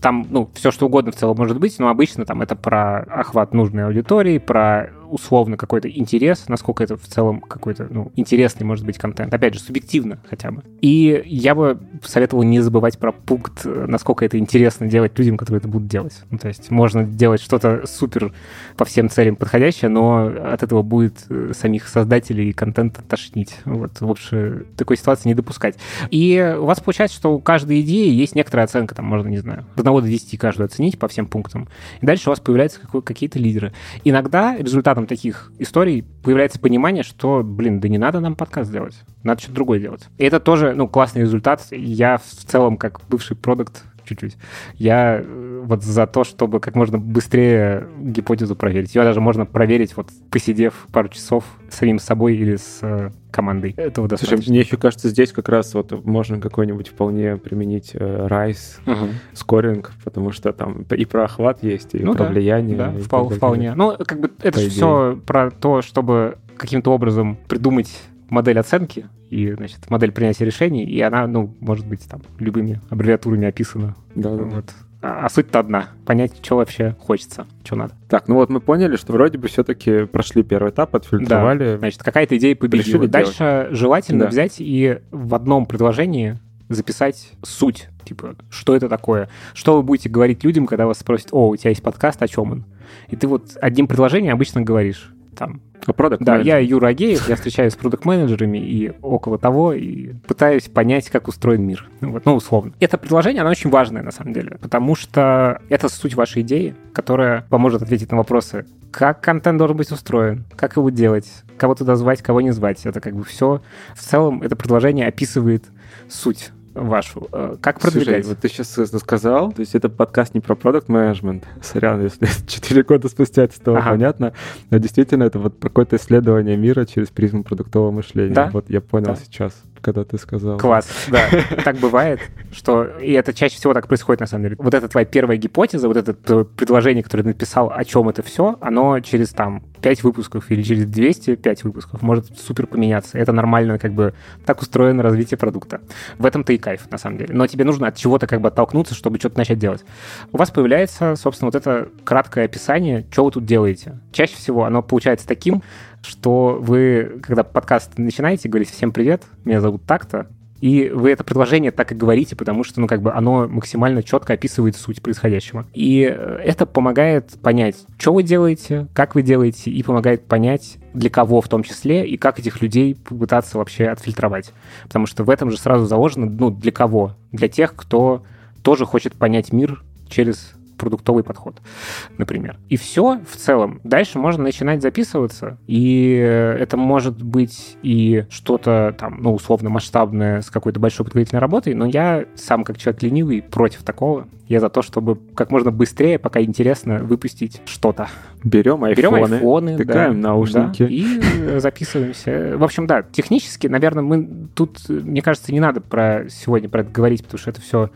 Там, ну, все что угодно в целом может быть, но обычно там это про охват нужной аудитории, про условно какой-то интерес, насколько это в целом какой-то, ну, интересный может быть контент. Опять же, субъективно хотя бы. И я бы советовал не забывать про пункт, насколько это интересно делать людям, которые это будут делать. Ну, то есть можно делать что-то супер по всем целям подходящее, но от этого будет э, самих создателей контента тошнить. Вот лучше такой ситуации не допускать. И у вас получается, что у каждой идеи есть некоторая оценка, там можно, не знаю, до 1 до 10 каждую оценить по всем пунктам. И дальше у вас появляются какие-то лидеры. Иногда результатом таких историй появляется понимание, что, блин, да не надо нам подкаст делать, надо что-то другое делать. И это тоже, ну, классный результат. Я в целом, как бывший продукт, чуть-чуть. Я э, вот за то, чтобы как можно быстрее гипотезу проверить. Ее даже можно проверить, вот посидев пару часов самим собой или с э, командой. Этого достаточно. Слушай, мне еще кажется, здесь как раз вот можно какой-нибудь вполне применить э, угу. скоринг, потому что там и про охват есть, и ну, про да, влияние. Да, впол, вполне. Ну, как бы это же все про то, чтобы каким-то образом придумать модель оценки и, значит, модель принятия решений, и она, ну, может быть, там, любыми аббревиатурами описана. Да, да. Вот. А, а суть-то одна. Понять, что вообще хочется, что надо. Так, ну вот мы поняли, что вроде бы все-таки прошли первый этап, отфильтровали. Да. Значит, какая-то идея победила. Дальше делать. желательно да. взять и в одном предложении записать суть, типа, что это такое, что вы будете говорить людям, когда вас спросят, о, у тебя есть подкаст, о чем он? И ты вот одним предложением обычно говоришь, там, Product да, я Юра Агеев, я встречаюсь с продукт-менеджерами и около того, и пытаюсь понять, как устроен мир. Ну вот, ну, условно. Это предложение, оно очень важное, на самом деле, потому что это суть вашей идеи, которая поможет ответить на вопросы, как контент должен быть устроен, как его делать, кого туда звать, кого не звать. Это как бы все. В целом, это предложение описывает суть вашу. Э, как продвигать? Слушай, вот ты сейчас сказал, то есть это подкаст не про продукт менеджмент. Сорян, если 4 года спустя это стало ага. понятно. Но действительно, это вот какое-то исследование мира через призму продуктового мышления. Да? Вот я понял да. сейчас когда ты сказал. Класс, да. Так бывает, что... И это чаще всего так происходит, на самом деле. Вот эта твоя первая гипотеза, вот это предложение, которое ты написал, о чем это все, оно через там 5 выпусков или через 205 выпусков может супер поменяться. Это нормально, как бы так устроено развитие продукта. В этом-то и кайф, на самом деле. Но тебе нужно от чего-то как бы оттолкнуться, чтобы что-то начать делать. У вас появляется, собственно, вот это краткое описание, что вы тут делаете. Чаще всего оно получается таким, что вы, когда подкаст начинаете, говорите «Всем привет, меня зовут так-то», и вы это предложение так и говорите, потому что, ну, как бы оно максимально четко описывает суть происходящего. И э, это помогает понять, что вы делаете, как вы делаете, и помогает понять, для кого в том числе, и как этих людей попытаться вообще отфильтровать. Потому что в этом же сразу заложено, ну, для кого? Для тех, кто тоже хочет понять мир через продуктовый подход, например. И все в целом. Дальше можно начинать записываться, и это может быть и что-то там, ну, условно масштабное с какой-то большой подготовительной работой, но я сам как человек ленивый против такого. Я за то, чтобы как можно быстрее, пока интересно, выпустить что-то. Берем айфоны, Берем айфоны тыкаем да, наушники. Да, и записываемся. В общем, да, технически, наверное, мы тут, мне кажется, не надо про сегодня про это говорить, потому что это все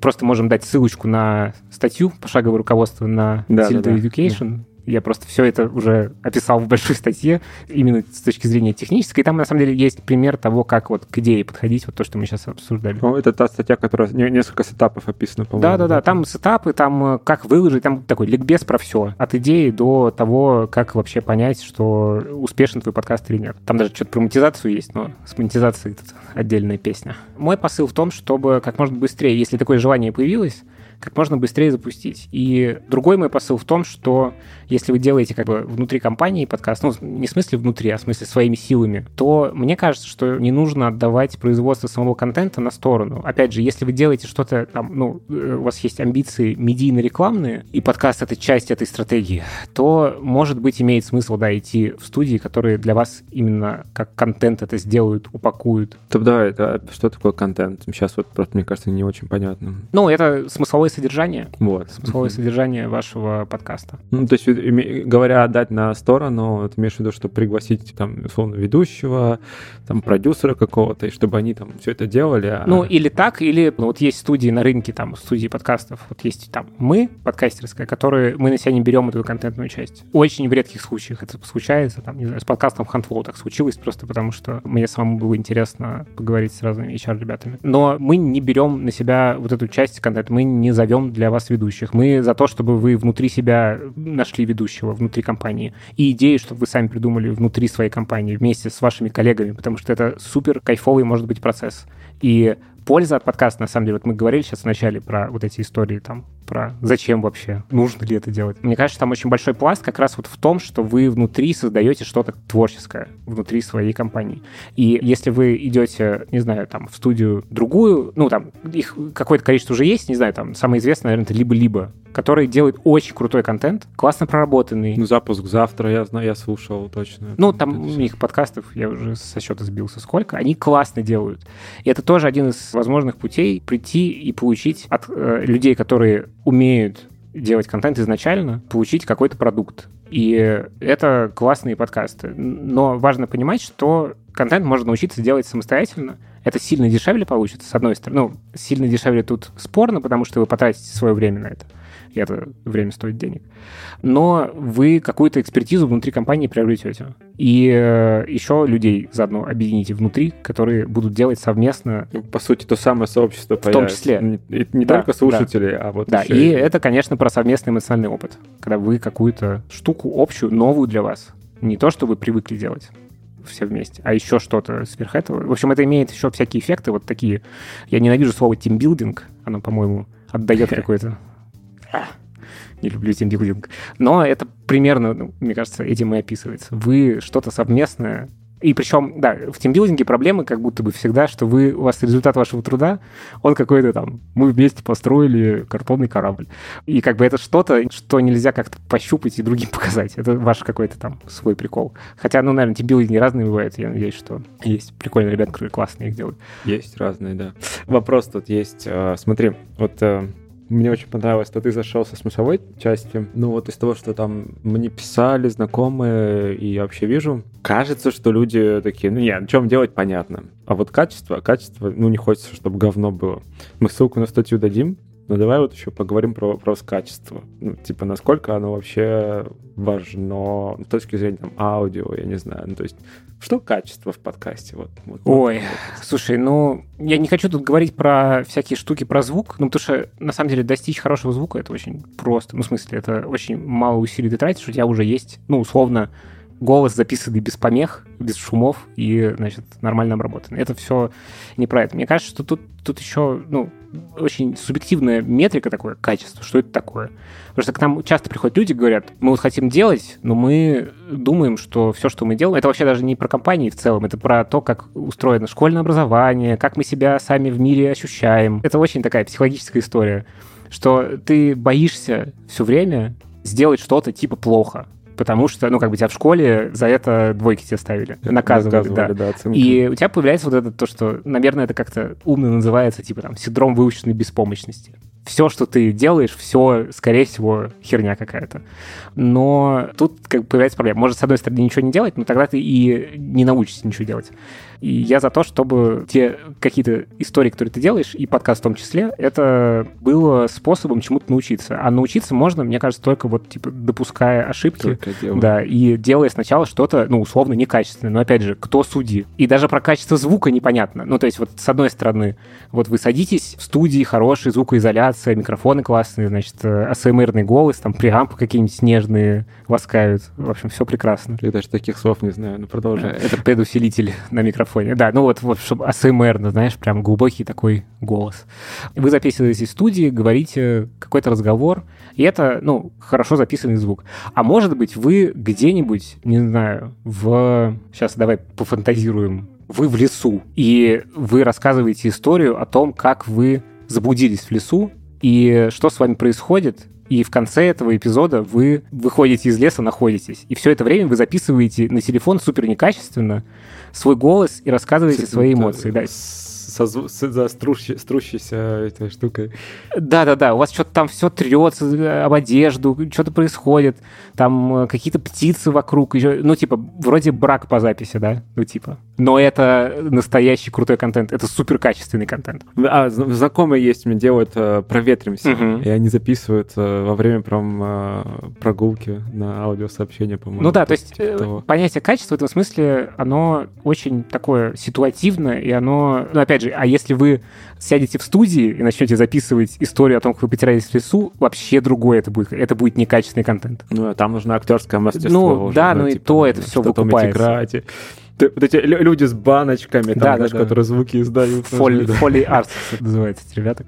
просто можем дать ссылочку на статью пошаговое руководство на да, Tilda да, Education. Я просто все это уже описал в большой статье, именно с точки зрения технической. И там, на самом деле, есть пример того, как вот к идее подходить, вот то, что мы сейчас обсуждали. Ну, это та статья, которая несколько сетапов описана, по-моему. Да-да-да, там сетапы, там э, как выложить, там такой ликбез про все. От идеи до того, как вообще понять, что успешен твой подкаст или нет. Там даже что-то про монетизацию есть, но с монетизацией это отдельная песня. Мой посыл в том, чтобы как можно быстрее, если такое желание появилось, как можно быстрее запустить. И другой мой посыл в том, что если вы делаете как бы внутри компании подкаст, ну, не в смысле внутри, а в смысле своими силами, то мне кажется, что не нужно отдавать производство самого контента на сторону. Опять же, если вы делаете что-то там, ну, э, у вас есть амбиции медийно-рекламные, и подкаст — это часть этой стратегии, то, может быть, имеет смысл, да, идти в студии, которые для вас именно как контент это сделают, упакуют. То да, это что такое контент? Сейчас вот просто, мне кажется, не очень понятно. Ну, это смысловое содержание. Вот. Смысловое содержание вашего подкаста. Ну, то есть говоря отдать на сторону, ты имеешь в виду, что пригласить там, условно, ведущего, там, продюсера какого-то, и чтобы они там все это делали. А... Ну, или так, или ну, вот есть студии на рынке, там, студии подкастов, вот есть там мы, подкастерская, которые мы на себя не берем эту контентную часть. Очень в редких случаях это случается, там, не знаю, с подкастом Handflow так случилось, просто потому что мне самому было интересно поговорить с разными HR-ребятами. Но мы не берем на себя вот эту часть контента, мы не зовем для вас ведущих. Мы за то, чтобы вы внутри себя нашли ведущего, внутри компании. И идеи, чтобы вы сами придумали внутри своей компании вместе с вашими коллегами, потому что это супер кайфовый может быть процесс. И польза от подкаста, на самом деле, вот мы говорили сейчас вначале про вот эти истории там, про зачем вообще, нужно ли это делать. Мне кажется, там очень большой пласт как раз вот в том, что вы внутри создаете что-то творческое внутри своей компании. И если вы идете, не знаю, там, в студию другую, ну, там, их какое-то количество уже есть, не знаю, там, самое известное, наверное, это либо-либо, который делает очень крутой контент, классно проработанный. Ну, запуск завтра, я знаю, я слушал точно. Ну, там у них подкастов, я уже со счета сбился сколько, они классно делают. И это тоже один из возможных путей прийти и получить от э, людей, которые умеют делать контент изначально, получить какой-то продукт. И это классные подкасты. Но важно понимать, что контент можно научиться делать самостоятельно. Это сильно дешевле получится, с одной стороны. Ну, сильно дешевле тут спорно, потому что вы потратите свое время на это и это время стоит денег. Но вы какую-то экспертизу внутри компании приобретете. И э, еще людей заодно объедините внутри, которые будут делать совместно. Ну, по сути, то самое сообщество В том числе. Не, не да, только слушатели, да. а вот Да, и, и это, конечно, про совместный эмоциональный опыт. Когда вы какую-то штуку общую, новую для вас, не то, что вы привыкли делать, все вместе, а еще что-то сверх этого. В общем, это имеет еще всякие эффекты, вот такие. Я ненавижу слово тимбилдинг, оно, по-моему, отдает какой-то не люблю тимбилдинг. Но это примерно, ну, мне кажется, этим и описывается. Вы что-то совместное и причем, да, в тимбилдинге проблемы как будто бы всегда, что вы, у вас результат вашего труда, он какой-то там, мы вместе построили картонный корабль. И как бы это что-то, что нельзя как-то пощупать и другим показать. Это ваш какой-то там свой прикол. Хотя, ну, наверное, тимбилдинги разные бывают. Я надеюсь, что есть прикольные ребята, которые классные их делают. Есть разные, да. Вопрос тут есть. А, смотри, вот э, мне очень понравилось, что ты зашел со смысловой части. Ну вот из того, что там мне писали знакомые, и я вообще вижу, кажется, что люди такие, ну нет, чем делать, понятно. А вот качество, качество, ну не хочется, чтобы говно было. Мы ссылку на статью дадим, но давай вот еще поговорим про вопрос качества. Ну, типа, насколько оно вообще важно с точки зрения там, аудио, я не знаю. Ну, то есть, что качество в подкасте? Вот, вот, Ой, вот. слушай, ну, я не хочу тут говорить про всякие штуки про звук, ну, потому что, на самом деле, достичь хорошего звука — это очень просто. Ну, в смысле, это очень мало усилий ты тратишь, у тебя уже есть, ну, условно, голос записанный без помех, без шумов и, значит, нормально обработанный. Это все не про это. Мне кажется, что тут, тут еще, ну, очень субъективная метрика такое, качество, что это такое. Потому что к нам часто приходят люди, говорят, мы вот хотим делать, но мы думаем, что все, что мы делаем, это вообще даже не про компании в целом, это про то, как устроено школьное образование, как мы себя сами в мире ощущаем. Это очень такая психологическая история, что ты боишься все время сделать что-то типа плохо потому что, ну, как бы тебя в школе за это двойки тебе ставили, наказывали, наказывали да. да и у тебя появляется вот это то, что, наверное, это как-то умно называется, типа там синдром выученной беспомощности все, что ты делаешь, все, скорее всего, херня какая-то. Но тут как бы появляется проблема. Может, с одной стороны, ничего не делать, но тогда ты и не научишься ничего делать. И я за то, чтобы те какие-то истории, которые ты делаешь, и подкаст в том числе, это было способом чему-то научиться. А научиться можно, мне кажется, только вот, типа, допуская ошибки. Да, и делая сначала что-то, ну, условно, некачественное. Но, опять же, кто судьи? И даже про качество звука непонятно. Ну, то есть, вот с одной стороны, вот вы садитесь в студии, хороший звукоизоляция, микрофоны классные, значит, АСМРный голос, там, преампы какие-нибудь снежные ласкают. В общем, все прекрасно. Я даже таких слов не знаю, но продолжим. Это предусилитель на микрофон фоне. Да, ну вот, вот чтобы АСМР, знаешь, прям глубокий такой голос. Вы записываетесь в студии, говорите какой-то разговор, и это, ну, хорошо записанный звук. А может быть, вы где-нибудь, не знаю, в... Сейчас давай пофантазируем. Вы в лесу, и вы рассказываете историю о том, как вы заблудились в лесу, и что с вами происходит, и в конце этого эпизода вы выходите из леса, находитесь. И все это время вы записываете на телефон супер некачественно свой голос и рассказываете свои эмоции. Да со, за струщей, струщейся этой штукой. Да-да-да, у вас что-то там все трется э, об одежду, что-то происходит, там э, какие-то птицы вокруг, еще, ну, типа, вроде брак по записи, да, ну, типа. Но это настоящий крутой контент, это супер качественный контент. А, знакомые есть, мне делают э, проветримся, угу. и они записывают э, во время прям э, прогулки на аудиосообщение, по-моему. Ну да, то есть типа того. понятие качества в этом смысле, оно очень такое ситуативное, и оно, ну опять же, а если вы сядете в студии и начнете записывать историю о том, как вы потерялись в лесу, вообще другое это будет. Это будет некачественный контент. Ну, а там нужно актерское мастерство. Ну, уже, да, ну, ну и типа, то это все выкупается. играть. Вот эти люди с баночками, там, да, знаешь, да, да. которые звуки издают. Фоли, фоли арт называется эти ребята.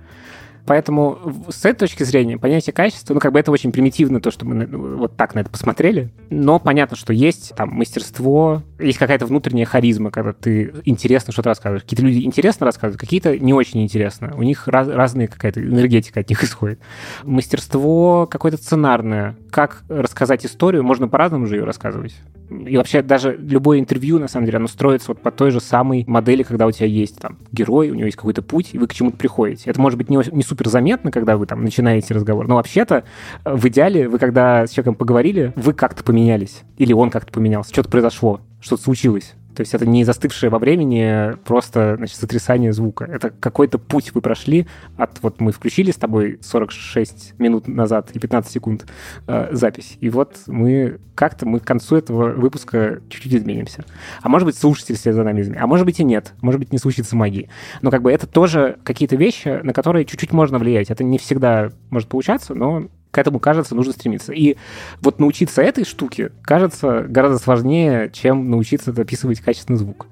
Поэтому с этой точки зрения понятие качества, ну, как бы это очень примитивно, то, что мы вот так на это посмотрели, но понятно, что есть там мастерство, есть какая-то внутренняя харизма, когда ты интересно что-то рассказываешь. Какие-то люди интересно рассказывают, какие-то не очень интересно. У них раз, разная какая-то энергетика от них исходит. Мастерство какое-то сценарное. Как рассказать историю, можно по-разному же ее рассказывать. И вообще даже любое интервью, на самом деле, оно строится вот по той же самой модели, когда у тебя есть там герой, у него есть какой-то путь, и вы к чему-то приходите. Это может быть не, не супер заметно, когда вы там начинаете разговор, но вообще-то э, в идеале вы, когда с человеком поговорили, вы как-то поменялись, или он как-то поменялся, что-то произошло, что-то случилось. То есть это не застывшее во времени просто значит, сотрясание звука. Это какой-то путь вы прошли от... Вот мы включили с тобой 46 минут назад и 15 секунд э, запись. И вот мы как-то мы к концу этого выпуска чуть-чуть изменимся. А может быть, слушатель след за нами изменит. А может быть и нет. Может быть, не случится магии. Но как бы это тоже какие-то вещи, на которые чуть-чуть можно влиять. Это не всегда может получаться, но к этому, кажется, нужно стремиться. И вот научиться этой штуке, кажется, гораздо сложнее, чем научиться записывать качественный звук.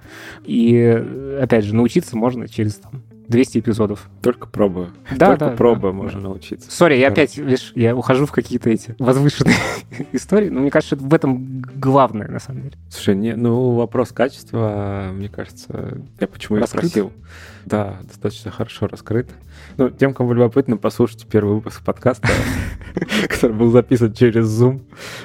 И, опять же, научиться можно через там, 200 эпизодов. Только пробуя. Да, Только да, пробуя да, можно да. научиться. Сори, я опять, видишь, я ухожу в какие-то эти возвышенные истории, но мне кажется, в этом главное, на самом деле. Слушай, не, ну, вопрос качества, мне кажется, я почему и спросил. Да, достаточно хорошо раскрыт. Ну, тем, кому любопытно, послушайте первый выпуск подкаста, который был записан через Zoom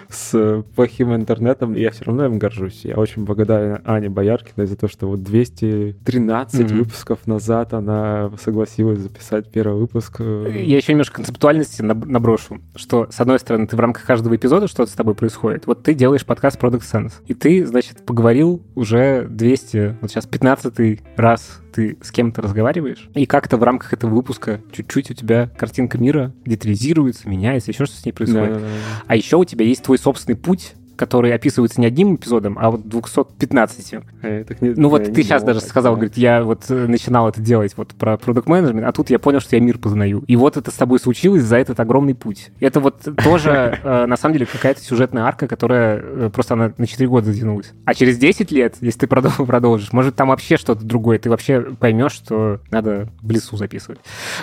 с плохим интернетом. Я все равно им горжусь. Я очень благодарен Ане Бояркиной за то, что вот 213 выпусков назад она согласилась записать первый выпуск. Я еще немножко концептуальности наброшу, что, с одной стороны, ты в рамках каждого эпизода что-то с тобой происходит. Вот ты делаешь подкаст Product Sense, и ты, значит, поговорил уже 200, вот сейчас 15 раз ты с кем-то разговариваешь, и как-то в рамках этого выпуска чуть-чуть у тебя картинка мира детализируется, меняется, еще что с ней происходит. Да, да, да. А еще у тебя есть твой собственный путь, которые описываются не одним эпизодом, а вот 215. А, не, ну вот ты сейчас даже сказал, да. говорит, я вот э, начинал это делать вот про продукт менеджмент, а тут я понял, что я мир познаю. И вот это с тобой случилось за этот огромный путь. Это вот тоже, э, на самом деле, какая-то сюжетная арка, которая э, просто она на 4 года затянулась. А через 10 лет, если ты продолжишь, может, там вообще что-то другое, ты вообще поймешь, что надо в лесу записывать.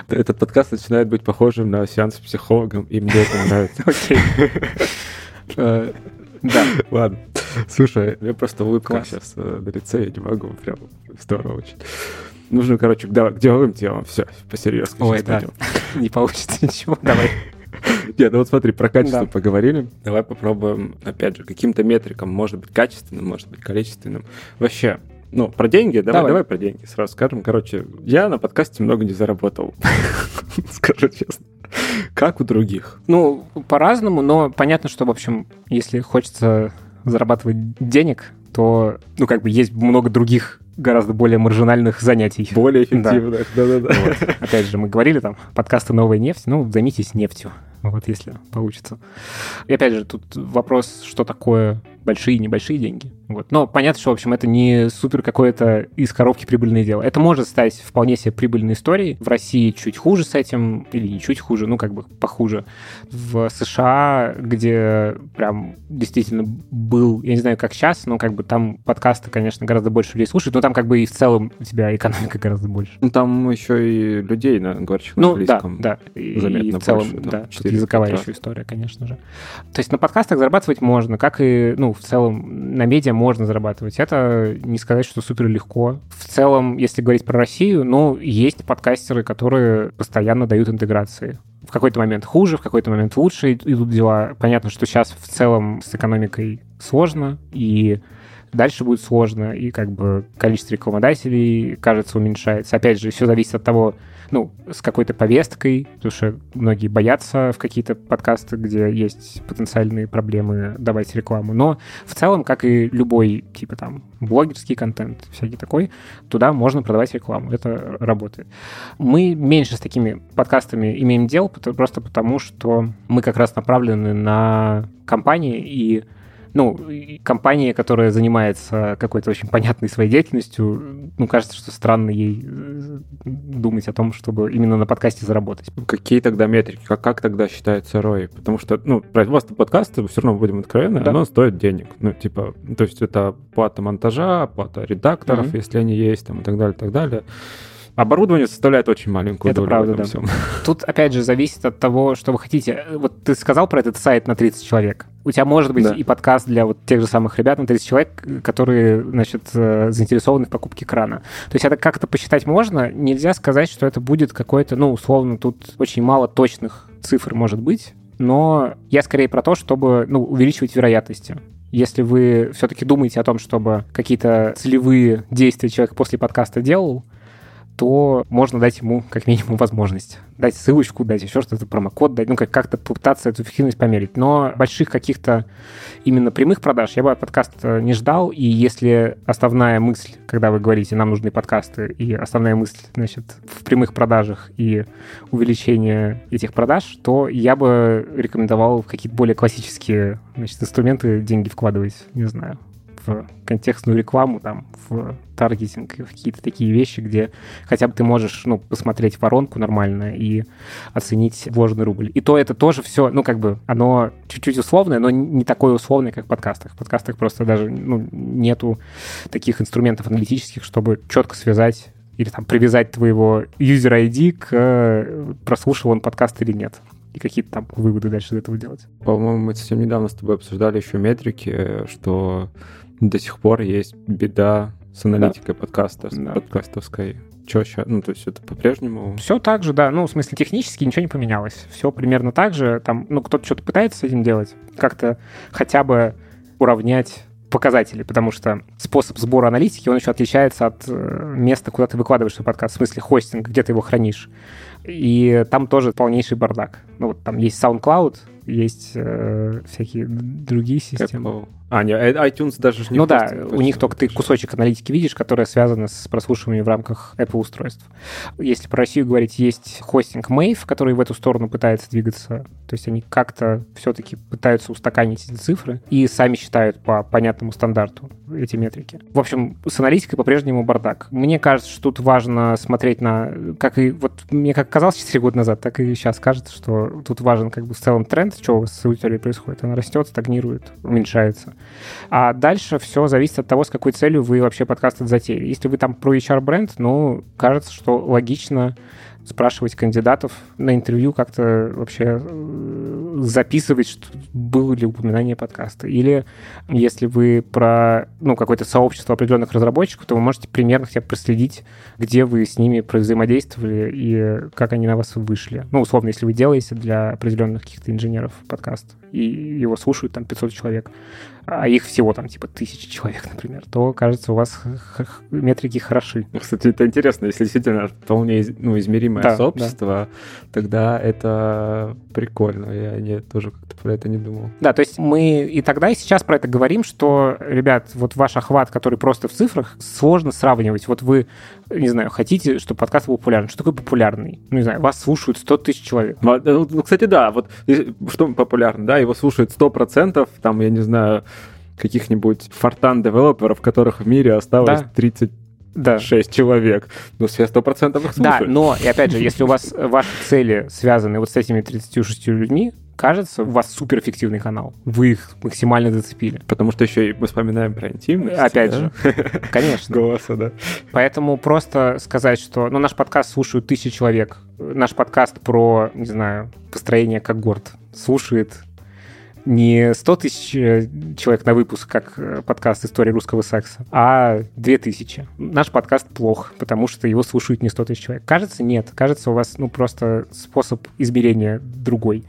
Этот подкаст начинает быть похожим на сеанс с психологом, и мне это нравится. Окей. Да. Ладно. Слушай, я просто улыбка Класс. сейчас э, на лице, я не могу, прям здорово очень. Нужно, короче, к, к деловым темам. Все, по-серьезки. Ой, да. Не получится ничего. Давай. Нет, ну вот смотри, про качество да. поговорили. Давай попробуем, опять же, каким-то метрикам, может быть, качественным, может быть, количественным. Вообще, ну, про деньги, давай, давай, давай про деньги сразу скажем. Короче, я на подкасте много не заработал, скажу честно. Как у других? Ну, по-разному, но понятно, что, в общем, если хочется зарабатывать денег, то, ну, как бы есть много других гораздо более маржинальных занятий. Более эффективных, да-да-да. Вот. Опять же, мы говорили там, подкасты «Новая нефть», ну, займитесь нефтью, вот если получится. И опять же, тут вопрос, что такое большие и небольшие деньги. Вот. Но понятно, что, в общем, это не супер какое-то из коробки прибыльное дело. Это может стать вполне себе прибыльной историей. В России чуть хуже с этим, или не чуть хуже, ну, как бы похуже. В США, где прям действительно был, я не знаю, как сейчас, но как бы там подкасты, конечно, гораздо больше людей слушают, но там как бы и в целом у тебя экономика гораздо больше. Ну, там еще и людей, на говорящих ну, на да, да. И, и в целом, больше, да, тут языковая еще история, конечно же. То есть на подкастах зарабатывать можно, как и, ну, в целом на медиа можно зарабатывать. Это не сказать, что супер легко. В целом, если говорить про Россию, ну, есть подкастеры, которые постоянно дают интеграции в какой-то момент хуже, в какой-то момент лучше идут дела. Понятно, что сейчас в целом с экономикой сложно, и дальше будет сложно, и как бы количество рекламодателей, кажется, уменьшается. Опять же, все зависит от того, ну, с какой-то повесткой, потому что многие боятся в какие-то подкасты, где есть потенциальные проблемы давать рекламу. Но в целом, как и любой, типа там, блогерский контент, всякий такой, туда можно продавать рекламу. Это работает. Мы меньше с такими подкастами имеем дел, просто потому что мы как раз направлены на компании и ну, компания, которая занимается какой-то очень понятной своей деятельностью, ну, кажется, что странно ей э, думать о том, чтобы именно на подкасте заработать. Какие тогда метрики? Как, как тогда считается ROI? Потому что, ну, производство подкаста, все равно будем откровенны, да. оно стоит денег. Ну, типа, то есть это плата монтажа, плата редакторов, mm-hmm. если они есть, там, и так далее, и так далее. Оборудование составляет очень маленькую это долю правда, да. всем. Тут, опять же, зависит от того, что вы хотите. Вот ты сказал про этот сайт на 30 человек. У тебя может быть да. и подкаст для вот тех же самых ребят на 30 человек, которые, значит, э, заинтересованы в покупке крана. То есть это как-то посчитать можно. Нельзя сказать, что это будет какой-то, ну, условно, тут очень мало точных цифр может быть, но я скорее про то, чтобы ну, увеличивать вероятности. Если вы все-таки думаете о том, чтобы какие-то целевые действия человек после подкаста делал, то можно дать ему как минимум возможность. Дать ссылочку, дать еще что-то, промокод дать, ну, как- как-то попытаться эту эффективность померить. Но больших каких-то именно прямых продаж я бы от подкаста не ждал, и если основная мысль, когда вы говорите, нам нужны подкасты, и основная мысль, значит, в прямых продажах и увеличение этих продаж, то я бы рекомендовал какие-то более классические, значит, инструменты деньги вкладывать, не знаю, в контекстную рекламу, там, в таргетинг, в какие-то такие вещи, где хотя бы ты можешь, ну, посмотреть воронку нормально и оценить вложенный рубль. И то это тоже все, ну, как бы, оно чуть-чуть условное, но не такое условное, как в подкастах. В подкастах просто даже, ну, нету таких инструментов аналитических, чтобы четко связать или там привязать твоего user ID к э, прослушал он подкаст или нет и какие-то там выводы дальше из этого делать. По-моему, мы совсем недавно с тобой обсуждали еще метрики, что до сих пор есть беда с аналитикой да. подкаста, да. подкастовской. Что сейчас? Ну, то есть это по-прежнему... Все так же, да. Ну, в смысле, технически ничего не поменялось. Все примерно так же. Там, ну, кто-то что-то пытается с этим делать, как-то хотя бы уравнять показатели, потому что способ сбора аналитики, он еще отличается от э, места, куда ты выкладываешь свой подкаст, в смысле хостинг, где ты его хранишь. И там тоже полнейший бардак. Ну, вот там есть SoundCloud, есть э, всякие другие системы. Apple. А, не, э, iTunes даже не Ну да, у них только ты кусочек аналитики видишь, которая связана с прослушиванием в рамках Apple устройств. Если про Россию говорить, есть хостинг Mave, который в эту сторону пытается двигаться. То есть они как-то все-таки пытаются устаканить эти цифры и сами считают по понятному стандарту эти метрики. В общем, с аналитикой по-прежнему бардак. Мне кажется, что тут важно смотреть на... Как и вот мне как казалось 4 года назад, так и сейчас кажется, что тут важен как бы в целом тренд, что с аудиторией происходит. Она растет, стагнирует, уменьшается. А дальше все зависит от того, с какой целью вы вообще подкаст затеяли. Если вы там про HR-бренд, ну, кажется, что логично спрашивать кандидатов на интервью, как-то вообще э, записывать, что было ли упоминание подкаста. Или если вы про ну, какое-то сообщество определенных разработчиков, то вы можете примерно хотя бы проследить, где вы с ними взаимодействовали и как они на вас вышли. Ну, условно, если вы делаете для определенных каких-то инженеров подкаст, и его слушают там 500 человек, а их всего там типа тысячи человек, например, то, кажется, у вас метрики хороши. Ну, кстати, это интересно, если действительно вполне ну, измеримое да, сообщество, да. тогда это прикольно. Я не, тоже как-то про это не думал. Да, то есть мы и тогда, и сейчас про это говорим, что, ребят, вот ваш охват, который просто в цифрах, сложно сравнивать. Вот вы, не знаю, хотите, чтобы подкаст был популярен. Что такое популярный? Ну, не знаю, вас слушают 100 тысяч человек. Ну кстати, да, вот что популярно, да, его слушают 100%, там, я не знаю, каких-нибудь фортан-девелоперов, которых в мире осталось да. 30 да. 6 человек. Ну, все 100% их слушают. Да, но, и опять же, если у вас ваши цели связаны вот с этими 36 людьми, кажется, у вас суперэффективный канал. Вы их максимально зацепили. Потому что еще и мы вспоминаем про интимность. Опять да? же, конечно. Голоса, да. Поэтому просто сказать, что ну, наш подкаст слушают тысячи человек. Наш подкаст про, не знаю, построение когорт слушает не 100 тысяч э, человек на выпуск, как э, подкаст «История русского секса», а 2000. Наш подкаст плох, потому что его слушают не 100 тысяч человек. Кажется, нет. Кажется, у вас ну просто способ измерения другой.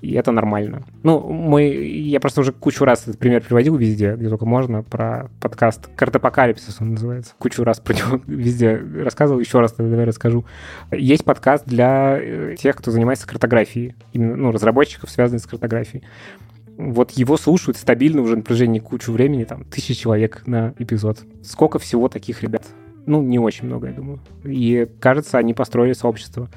И это нормально. Ну, мы... Я просто уже кучу раз этот пример приводил везде, где только можно, про подкаст «Картопокалипсис» он называется. Кучу раз про него везде рассказывал. Еще раз давай расскажу. Есть подкаст для э, тех, кто занимается картографией. Именно, ну, разработчиков, связанных с картографией вот его слушают стабильно уже на протяжении кучу времени, там, тысячи человек на эпизод. Сколько всего таких ребят? Ну, не очень много, я думаю. И, кажется, они построили сообщество,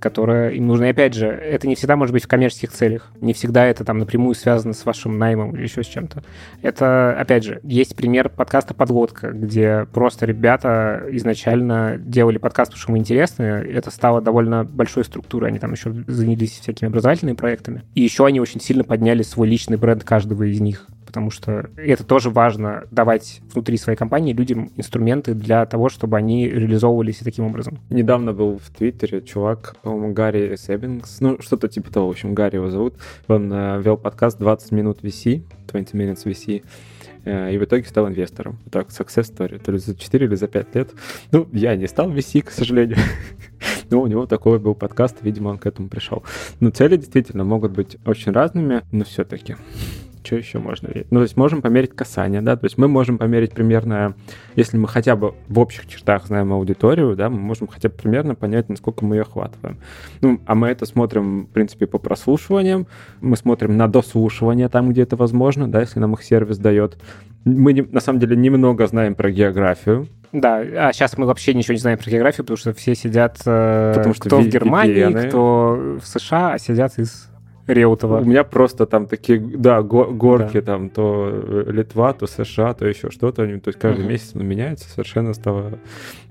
которое им нужно. И, опять же, это не всегда может быть в коммерческих целях. Не всегда это там напрямую связано с вашим наймом или еще с чем-то. Это, опять же, есть пример подкаста «Подводка», где просто ребята изначально делали подкаст, потому что ему интересно. Это стало довольно большой структурой. Они там еще занялись всякими образовательными проектами. И еще они очень сильно подняли свой личный бренд каждого из них потому что это тоже важно давать внутри своей компании людям инструменты для того, чтобы они реализовывались и таким образом. Недавно был в Твиттере чувак, по-моему, Гарри Себбингс, ну, что-то типа того, в общем, Гарри его зовут. Он э, вел подкаст 20 минут VC, 20 minutes VC, э, и в итоге стал инвестором. Так, success story, то ли за 4 или за 5 лет. Ну, я не стал VC, к сожалению. Но у него такой был подкаст, видимо, он к этому пришел. Но цели действительно могут быть очень разными, но все-таки что еще можно? Ну, то есть можем померить касание, да, то есть мы можем померить примерно, если мы хотя бы в общих чертах знаем аудиторию, да, мы можем хотя бы примерно понять, насколько мы ее охватываем. Ну, а мы это смотрим, в принципе, по прослушиваниям, мы смотрим на дослушивание там, где это возможно, да, если нам их сервис дает. Мы, на самом деле, немного знаем про географию, да, а сейчас мы вообще ничего не знаем про географию, потому что все сидят, э, потому что кто в Германии, VPN. кто в США, а сидят из Реутова. У меня просто там такие, да, горки, да. там то э, Литва, то США, то еще что-то. То есть каждый угу. месяц он меняется, совершенно стало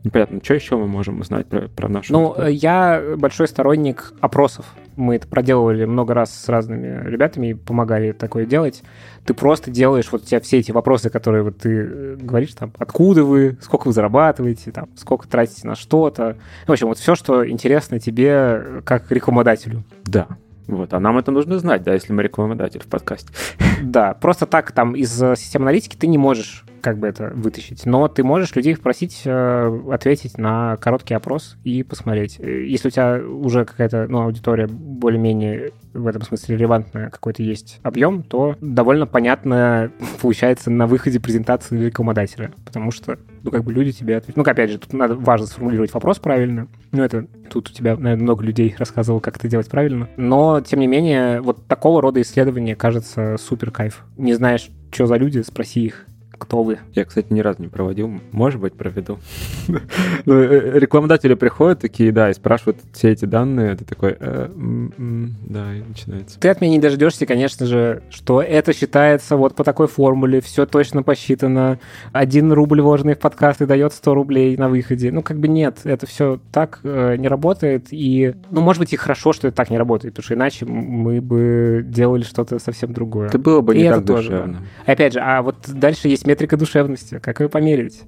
непонятно. Что еще мы можем узнать про, про нашу... Ну, аудиторию? я большой сторонник опросов. Мы это проделывали много раз с разными ребятами и помогали такое делать. Ты просто делаешь вот у тебя все эти вопросы, которые вот ты э, говоришь, там, откуда вы, сколько вы зарабатываете, там, сколько тратите на что-то. В общем, вот все, что интересно тебе как рекламодателю. Да, вот, а нам это нужно знать, да, если мы рекламодатель в подкасте. Да, просто так там из э, системы аналитики ты не можешь как бы это вытащить. Но ты можешь людей попросить э, ответить на короткий опрос и посмотреть. Э, если у тебя уже какая-то ну, аудитория более-менее в этом смысле релевантная, какой-то есть объем, то довольно понятно получается на выходе презентации рекламодателя, потому что ну, как бы люди тебе ответят. Ну, опять же, тут надо важно сформулировать вопрос правильно. Ну, это тут у тебя, наверное, много людей рассказывал, как это делать правильно. Но, тем не менее, вот такого рода исследования кажется супер кайф. Не знаешь, что за люди, спроси их кто вы. Я, кстати, ни разу не проводил. Может быть, проведу. Ну, э, рекламодатели приходят такие, да, и спрашивают все эти данные. Ты такой, э, да, и начинается. Ты от меня не дождешься, конечно же, что это считается вот по такой формуле, все точно посчитано. Один рубль, вложенный в подкасты, дает 100 рублей на выходе. Ну, как бы нет, это все так э, не работает. И, ну, может быть, и хорошо, что это так не работает, потому что иначе мы бы делали что-то совсем другое. Это было бы не так душевно. Опять же, а вот дальше есть метрика душевности, как ее померить.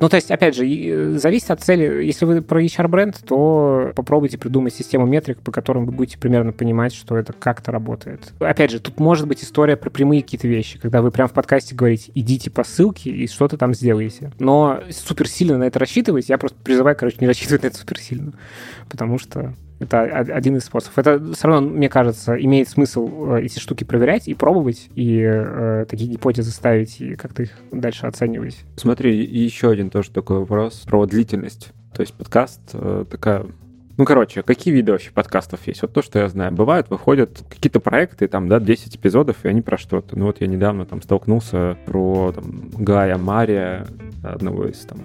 Ну, то есть, опять же, э, зависит от цели. Если вы про HR-бренд, то попробуйте придумать систему метрик, по которым вы будете примерно понимать, что это как-то работает. Опять же, тут может быть история про прямые какие-то вещи, когда вы прям в подкасте говорите, идите по ссылке и что-то там сделаете. Но супер сильно на это рассчитывать, я просто призываю, короче, не рассчитывать на это супер сильно, потому что это один из способов. Это все равно, мне кажется, имеет смысл э, эти штуки проверять и пробовать, и э, такие гипотезы ставить, и как-то их дальше оценивать. Смотри, еще один тоже такой вопрос про длительность. То есть подкаст э, такая ну, короче, какие виды вообще подкастов есть? Вот то, что я знаю. Бывают, выходят какие-то проекты, там, да, 10 эпизодов, и они про что-то. Ну, вот я недавно там столкнулся про там, Гая Мария, одного из там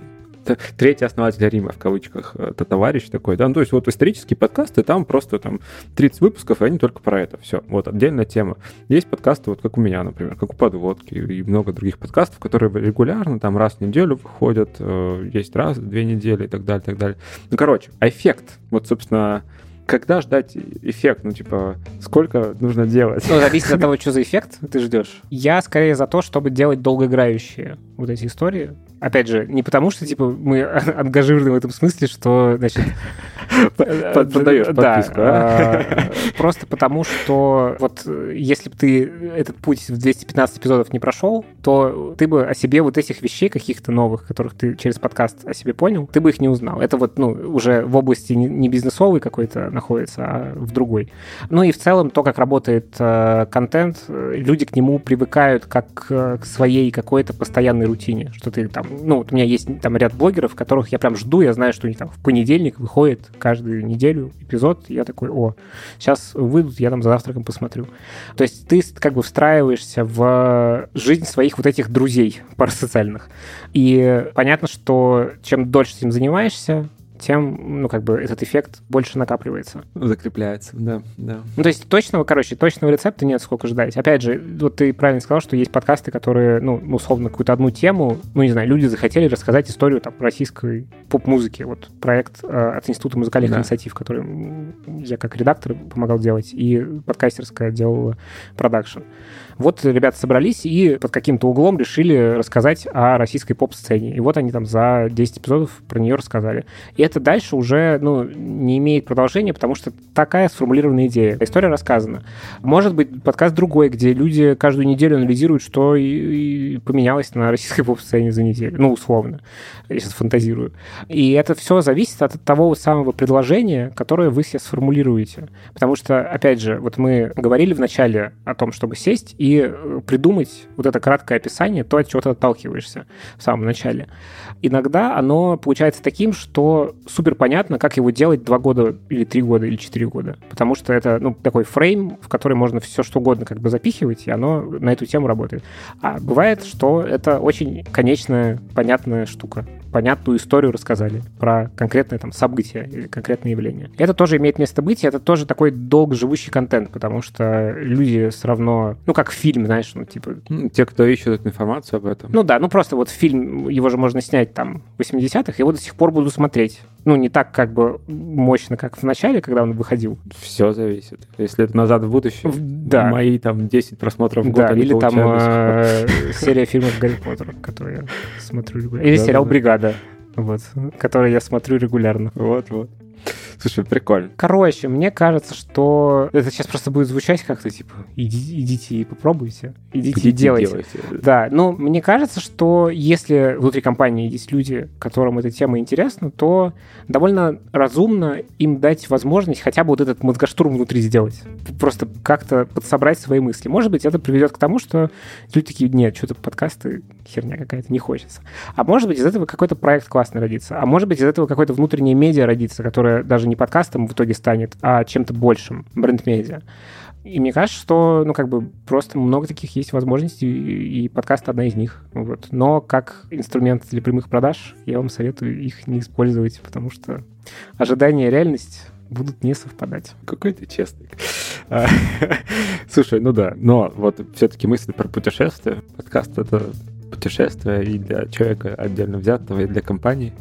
третий основатель Рима, в кавычках, это товарищ такой, да, ну, то есть вот исторические подкасты, там просто там 30 выпусков, и они только про это, все, вот, отдельная тема. Есть подкасты, вот как у меня, например, как у Подводки, и много других подкастов, которые регулярно, там, раз в неделю выходят, э, есть раз две недели и так далее, и так далее. Ну, короче, эффект, вот, собственно, когда ждать эффект? Ну, типа, сколько нужно делать? Ну, зависит от того, что за эффект ты ждешь. Я скорее за то, чтобы делать долгоиграющие вот эти истории. Опять же, не потому что, типа, мы ангажированы в этом смысле, что, значит, Продаешь подписку, а? Просто потому, что вот если бы ты этот путь в 215 эпизодов не прошел, то ты бы о себе вот этих вещей каких-то новых, которых ты через подкаст о себе понял, ты бы их не узнал. Это вот, ну, уже в области не бизнесовой какой-то находится, а в другой. Ну и в целом то, как работает э, контент, люди к нему привыкают как к своей какой-то постоянной рутине, что ты там, ну, вот у меня есть там ряд блогеров, которых я прям жду, я знаю, что они там в понедельник выходит каждую неделю эпизод, я такой, о, сейчас выйдут, я там за завтраком посмотрю. То есть ты как бы встраиваешься в жизнь своих вот этих друзей парасоциальных. И понятно, что чем дольше этим занимаешься, тем, ну, как бы этот эффект больше накапливается. Закрепляется, да, да. Ну, то есть точного, короче, точного рецепта нет, сколько ждать. Опять же, вот ты правильно сказал, что есть подкасты, которые, ну, условно, какую-то одну тему, ну, не знаю, люди захотели рассказать историю там российской поп-музыки. Вот проект э, от Института музыкальных да. инициатив, который я как редактор помогал делать, и подкастерская делала продакшн. Вот ребята собрались и под каким-то углом решили рассказать о российской поп-сцене. И вот они там за 10 эпизодов про нее рассказали. И это дальше уже ну, не имеет продолжения, потому что такая сформулированная идея. История рассказана. Может быть, подкаст другой, где люди каждую неделю анализируют, что и, и поменялось на российской поп-сцене за неделю. Ну, условно. Я сейчас фантазирую. И это все зависит от того самого предложения, которое вы себе сформулируете. Потому что, опять же, вот мы говорили в начале о том, чтобы сесть и и э, придумать вот это краткое описание, то, от чего ты отталкиваешься в самом начале. Иногда оно получается таким, что супер понятно, как его делать два года или три года или четыре года. Потому что это ну, такой фрейм, в который можно все что угодно как бы запихивать, и оно на эту тему работает. А бывает, что это очень конечная, понятная штука понятную историю рассказали про конкретное там событие или конкретное явление. Это тоже имеет место быть, и это тоже такой долго живущий контент, потому что люди все равно, ну, как фильм, знаешь, ну, типа... Ну, те, кто ищут информацию об этом. Ну да, ну просто вот фильм, его же можно снять там в 80-х, его до сих пор буду смотреть. Ну, не так как бы мощно, как в начале, когда он выходил. Все зависит. Если это «Назад в будущее», да. мои там 10 просмотров в год, Да, или там э, серия фильмов Гарри Поттера, которые я смотрю регулярно. Или сериал «Бригада», вот, который я смотрю регулярно. Вот-вот. Слушай, прикольно. Короче, мне кажется, что это сейчас просто будет звучать как-то типа иди, идите и попробуйте, идите, идите и делайте. делайте. Да, но мне кажется, что если внутри компании есть люди, которым эта тема интересна, то довольно разумно им дать возможность хотя бы вот этот мозгоштурм внутри сделать. Просто как-то подсобрать свои мысли. Может быть, это приведет к тому, что люди такие, нет, что-то подкасты херня какая-то, не хочется. А может быть, из этого какой-то проект классный родится. А может быть, из этого какое-то внутреннее медиа родится, которое даже не подкастом в итоге станет, а чем-то большим, бренд-медиа. И мне кажется, что, ну, как бы просто много таких есть возможностей, и подкаст одна из них. Вот. Но как инструмент для прямых продаж я вам советую их не использовать, потому что ожидания и реальность будут не совпадать. Какой ты честный. А, слушай, ну да, но вот все-таки мысль про путешествие. Подкаст — это путешествие и для человека отдельно взятого, и для компании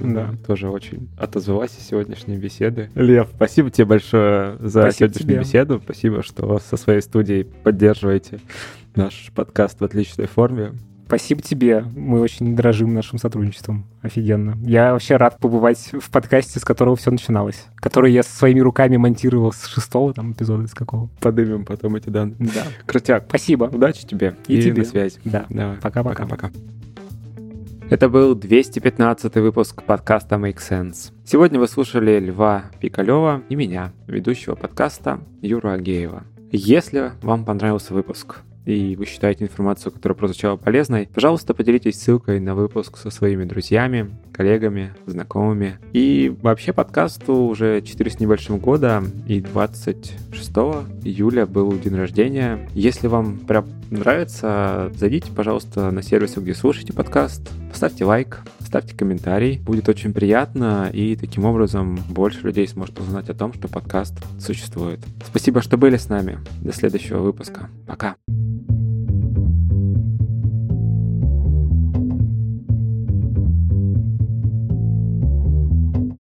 общем, да. тоже очень отозвалась из сегодняшней беседы. Лев, спасибо тебе большое за спасибо сегодняшнюю тебе. беседу. Спасибо, что со своей студией поддерживаете наш подкаст в отличной форме. Спасибо тебе. Мы очень дорожим нашим сотрудничеством. Офигенно. Я вообще рад побывать в подкасте, с которого все начиналось. Который я своими руками монтировал с шестого там эпизода, с какого. Подымем потом эти данные. Да. Крутяк. Спасибо. Удачи тебе. И, и тебе. на связи. Да. Давай. Пока-пока. Пока-пока. Это был 215 выпуск подкаста Make Sense. Сегодня вы слушали Льва Пикалева и меня, ведущего подкаста Юра Агеева. Если вам понравился выпуск, и вы считаете информацию, которая прозвучала полезной, пожалуйста, поделитесь ссылкой на выпуск со своими друзьями, коллегами, знакомыми. И вообще подкасту уже 4 с небольшим года, и 26 июля был день рождения. Если вам прям нравится, зайдите, пожалуйста, на сервисы, где слушаете подкаст, поставьте лайк, ставьте комментарий, будет очень приятно, и таким образом больше людей сможет узнать о том, что подкаст существует. Спасибо, что были с нами. До следующего выпуска. Пока.